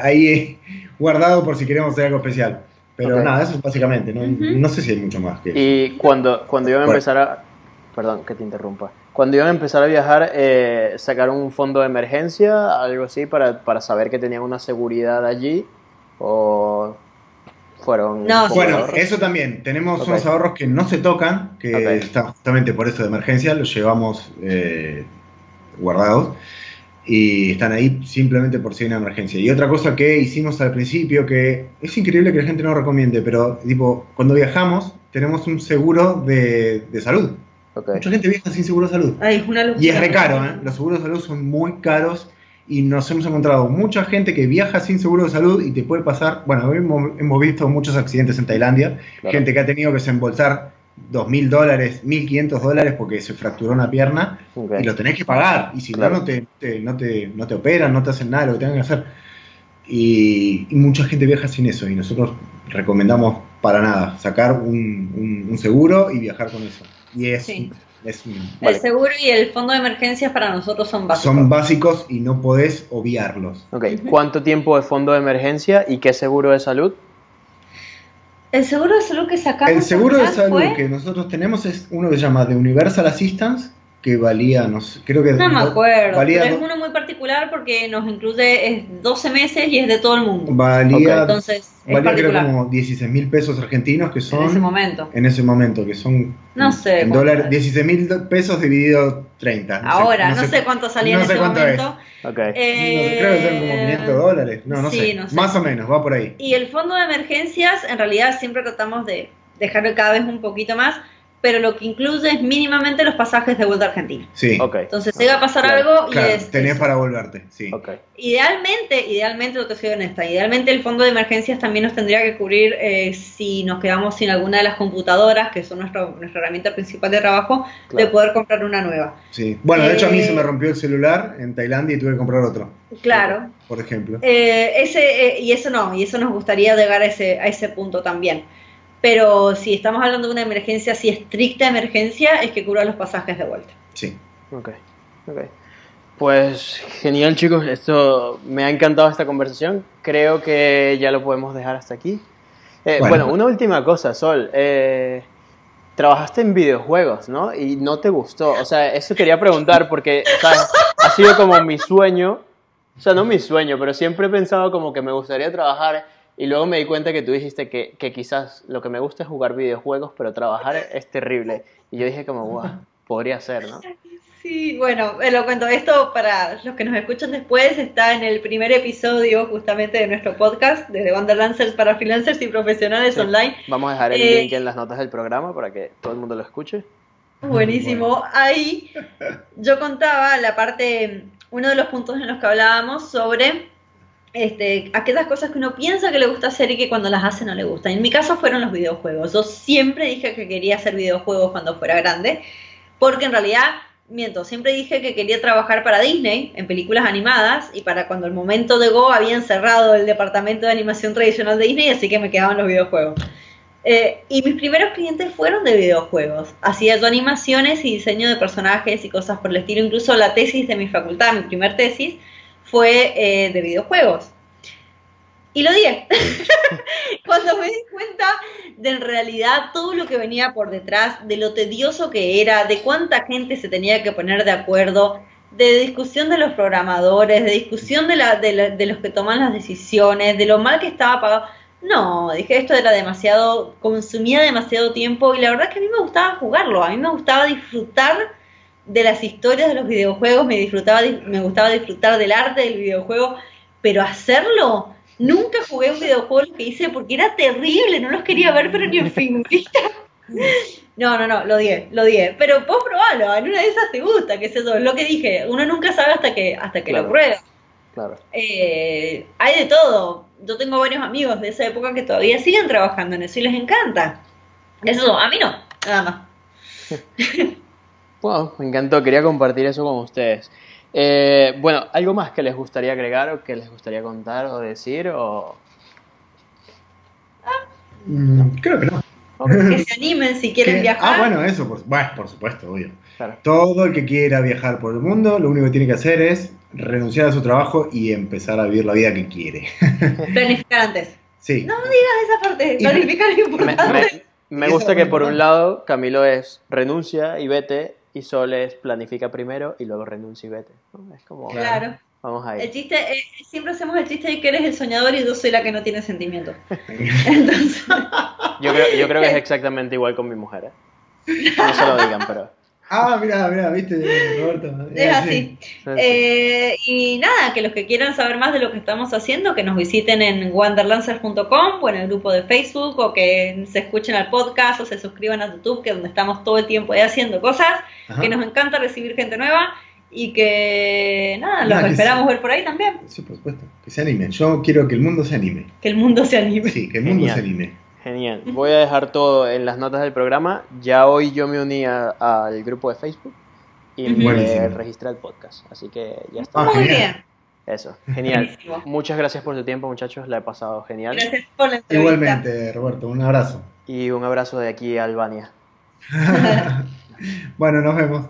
ahí guardado por si queremos hacer algo especial. Pero nada, eso es básicamente, ¿no? No sé si hay mucho más que eso. Y cuando, cuando iban a Bueno. empezar a... Perdón, que te interrumpa. Cuando iban a empezar a viajar, eh, ¿sacaron un fondo de emergencia, algo así, para, para saber que tenían una seguridad allí? ¿O fueron... No, Bueno, ahorros? eso también. Tenemos unos ahorros que no se tocan, que Ok. están justamente por eso de emergencia, los llevamos eh, guardados. Y están ahí simplemente por si hay una emergencia. Y otra cosa que hicimos al principio, que es increíble que la gente no recomiende, pero tipo, cuando viajamos tenemos un seguro de, de salud. Mucha gente viaja sin seguro de salud. Ay, es una locura. Y es re caro, ¿eh? Los seguros de salud son muy caros y nos hemos encontrado mucha gente que viaja sin seguro de salud y te puede pasar, bueno, hemos, hemos visto muchos accidentes en Tailandia, Claro. gente que ha tenido que desembolsar 2.000 dólares, 1.500 dólares porque se fracturó una pierna Ok. y lo tenés que pagar y si Claro. no, no te, te- no, te, no te operan, no te hacen nada de lo que tengan que hacer. Y, y mucha gente viaja sin eso y nosotros recomendamos para nada sacar un, un- un seguro y viajar con eso. Y es, Sí. es un- Vale. El seguro y el fondo de emergencias para nosotros son básicos. son básicos y no podés obviarlos. Ok, ¿cuánto tiempo de fondo de emergencia y qué seguro de salud? El seguro de salud que sacamos. El seguro de salud fue- que nosotros tenemos es uno que se llama de Universal Assistance, que valía, no sé, creo que... No me acuerdo, Valía, pero es uno muy particular porque nos incluye es 12 meses y es de todo el mundo. valía, Entonces, es valía creo como 16 mil pesos argentinos, que son... en ese momento. en ese momento, que son... No sé En cuánto dólares, es. 16 mil pesos dividido 30. no sé- Ahora, no, sé, cuánto salía no en sé ese cuánto momento. Eh, No, creo que son como 500 dólares. No, no, sí, sé. no sé. Más o menos, va por ahí. Y el fondo de emergencias, en realidad siempre tratamos de dejarlo cada vez un poquito más, pero lo que incluye es mínimamente los pasajes de vuelta a Argentina. Sí. Ok. Entonces llega a pasar Claro, algo y Claro, es... tenés es- para volverte, sí. Ok. Idealmente, idealmente, lo que soy honesta, idealmente el fondo de emergencias también nos tendría que cubrir eh, si nos quedamos sin alguna de las computadoras, que son nuestra, nuestra herramienta principal de trabajo, de poder comprar una nueva. Sí. Bueno, de hecho a mí Eh, se me rompió el celular en Tailandia y tuve que comprar otro, Claro, por ejemplo. Eh, ese, eh, y eso no, y eso nos gustaría llegar a ese, a ese punto también. Pero si estamos hablando de una emergencia, si estricta emergencia, es que cubra los pasajes de vuelta. Sí. Ok, ok. Pues genial chicos, esto me ha encantado esta conversación. Creo que ya lo podemos dejar hasta aquí. Eh, Bueno. bueno. una última cosa, Sol. Eh, trabajaste en videojuegos, ¿no? Y no te gustó. O sea, eso quería preguntar porque ¿sabes? ha sido como mi sueño. O sea, no mi sueño, pero siempre he pensado como que me gustaría trabajar y luego me di cuenta que tú dijiste que, que quizás lo que me gusta es jugar videojuegos, pero trabajar es terrible. Y yo dije como, wow, podría ser, ¿no? Sí, bueno, eh, lo cuento. Esto para los que nos escuchan después está en el primer episodio justamente de nuestro podcast de The Wanderlancers para freelancers y profesionales Sí. online. Vamos a dejar el Eh, link en las notas del programa para que todo el mundo lo escuche. Buenísimo. Ahí yo contaba la parte, uno de los puntos en los que hablábamos sobre este, aquellas cosas que uno piensa que le gusta hacer y que cuando las hace no le gustan. En mi caso fueron los videojuegos. Yo siempre dije que quería hacer videojuegos cuando fuera grande, porque en realidad, miento, siempre dije que quería trabajar para Disney en películas animadas y para cuando el momento llegó habían cerrado el departamento de animación tradicional de Disney, así que me quedaban los videojuegos. Eh, y mis primeros clientes fueron de videojuegos. Hacía yo animaciones y diseño de personajes y cosas por el estilo. Incluso la tesis de mi facultad, mi primer tesis, fue eh, de videojuegos. Y lo dije. Cuando me di cuenta de en realidad todo lo que venía por detrás, de lo tedioso que era, de cuánta gente se tenía que poner de acuerdo, de discusión de los programadores, de discusión de, de los que toman las decisiones, de lo mal que estaba pagado. No, dije esto era demasiado, consumía demasiado tiempo y la verdad es que a mí me gustaba jugarlo, a mí me gustaba disfrutar de las historias de los videojuegos, me, disfrutaba, me gustaba disfrutar del arte del videojuego, pero hacerlo, nunca jugué un videojuego lo que hice porque era terrible, no los quería ver pero ni en figurita. No, no, no, lo odié, lo odié. Pero vos probalo, en una de esas te gusta, qué sé yo, lo que dije, uno nunca sabe hasta que, hasta que Claro. lo prueba. Claro. Eh, hay de todo. Yo tengo varios amigos de esa época que todavía siguen trabajando en eso y les encanta. Eso, a mí no, nada más. Wow, me encantó. Quería compartir eso con ustedes. Eh, bueno, ¿algo más que les gustaría agregar o que les gustaría contar o decir? O... Mm, creo que no. Que se animen si quieren ¿Qué? viajar. Ah, bueno, eso, por, bueno, por supuesto, obvio. claro. Todo el que quiera viajar por el mundo, lo único que tiene que hacer es renunciar a su trabajo y empezar a vivir la vida que quiere. Planificar antes. Sí. No digas esa parte, Y- planificar es Me, importante. me- me gusta que por un lado Camilo es renuncia y vete y Sol es planifica primero y luego renuncia y vete. ¿no? Es como, Claro. vamos El ahí. chiste, eh, siempre hacemos el chiste de que eres el soñador y yo soy la que no tiene sentimientos. Entonces, Yo creo, yo creo que es exactamente igual con mi mujer. ¿eh? No se lo digan, pero... Ah, mira, mira, viste, Roberto. Es así. Eh, y nada, que los que quieran saber más de lo que estamos haciendo, que nos visiten en wanderlancers.com o en el grupo de Facebook o que se escuchen al podcast o se suscriban a YouTube, que es donde estamos todo el tiempo ahí haciendo cosas, que nos encanta recibir gente nueva y que nada, los esperamos ver por ahí también. Sí, por supuesto, que se animen. Yo quiero que el mundo se anime. Que el mundo se anime. Sí, que el mundo se anime. Genial. Voy a dejar todo en las notas del programa. Ya hoy yo me uní al grupo de Facebook y me registré el podcast. Así que ya está. Ah, Muy bien. Eso, genial. Muchas gracias por su tiempo, muchachos. La he pasado genial. Gracias por la entrevista. Igualmente, Roberto. Un abrazo. Y un abrazo de aquí a Albania. bueno, nos vemos.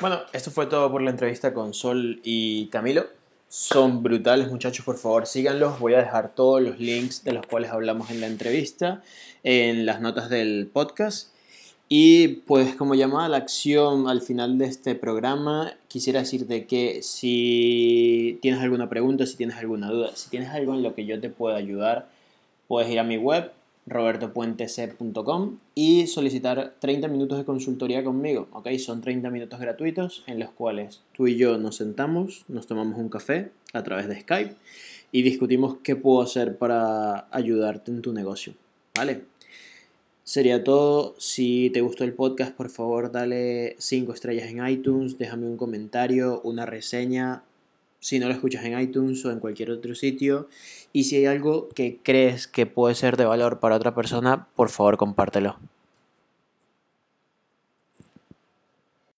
Bueno, esto fue todo por la entrevista con Sol y Camilo. Son brutales muchachos, por favor síganlos. Voy a dejar todos los links de los cuales hablamos en la entrevista en las notas del podcast. Y pues como llamada a la acción al final de este programa, quisiera decirte que si tienes alguna pregunta, si tienes alguna duda, si tienes algo en lo que yo te pueda ayudar, puedes ir a mi web robertopuentec.com y solicitar 30 minutos de consultoría conmigo, ¿ok? Son 30 minutos gratuitos en los cuales tú y yo nos sentamos, nos tomamos un café a través de Skype y discutimos qué puedo hacer para ayudarte en tu negocio, ¿vale? Sería todo. Si te gustó el podcast, por favor, dale 5 estrellas en iTunes, déjame un comentario, una reseña, si no lo escuchas en iTunes o en cualquier otro sitio. Y si hay algo que crees que puede ser de valor para otra persona, por favor compártelo.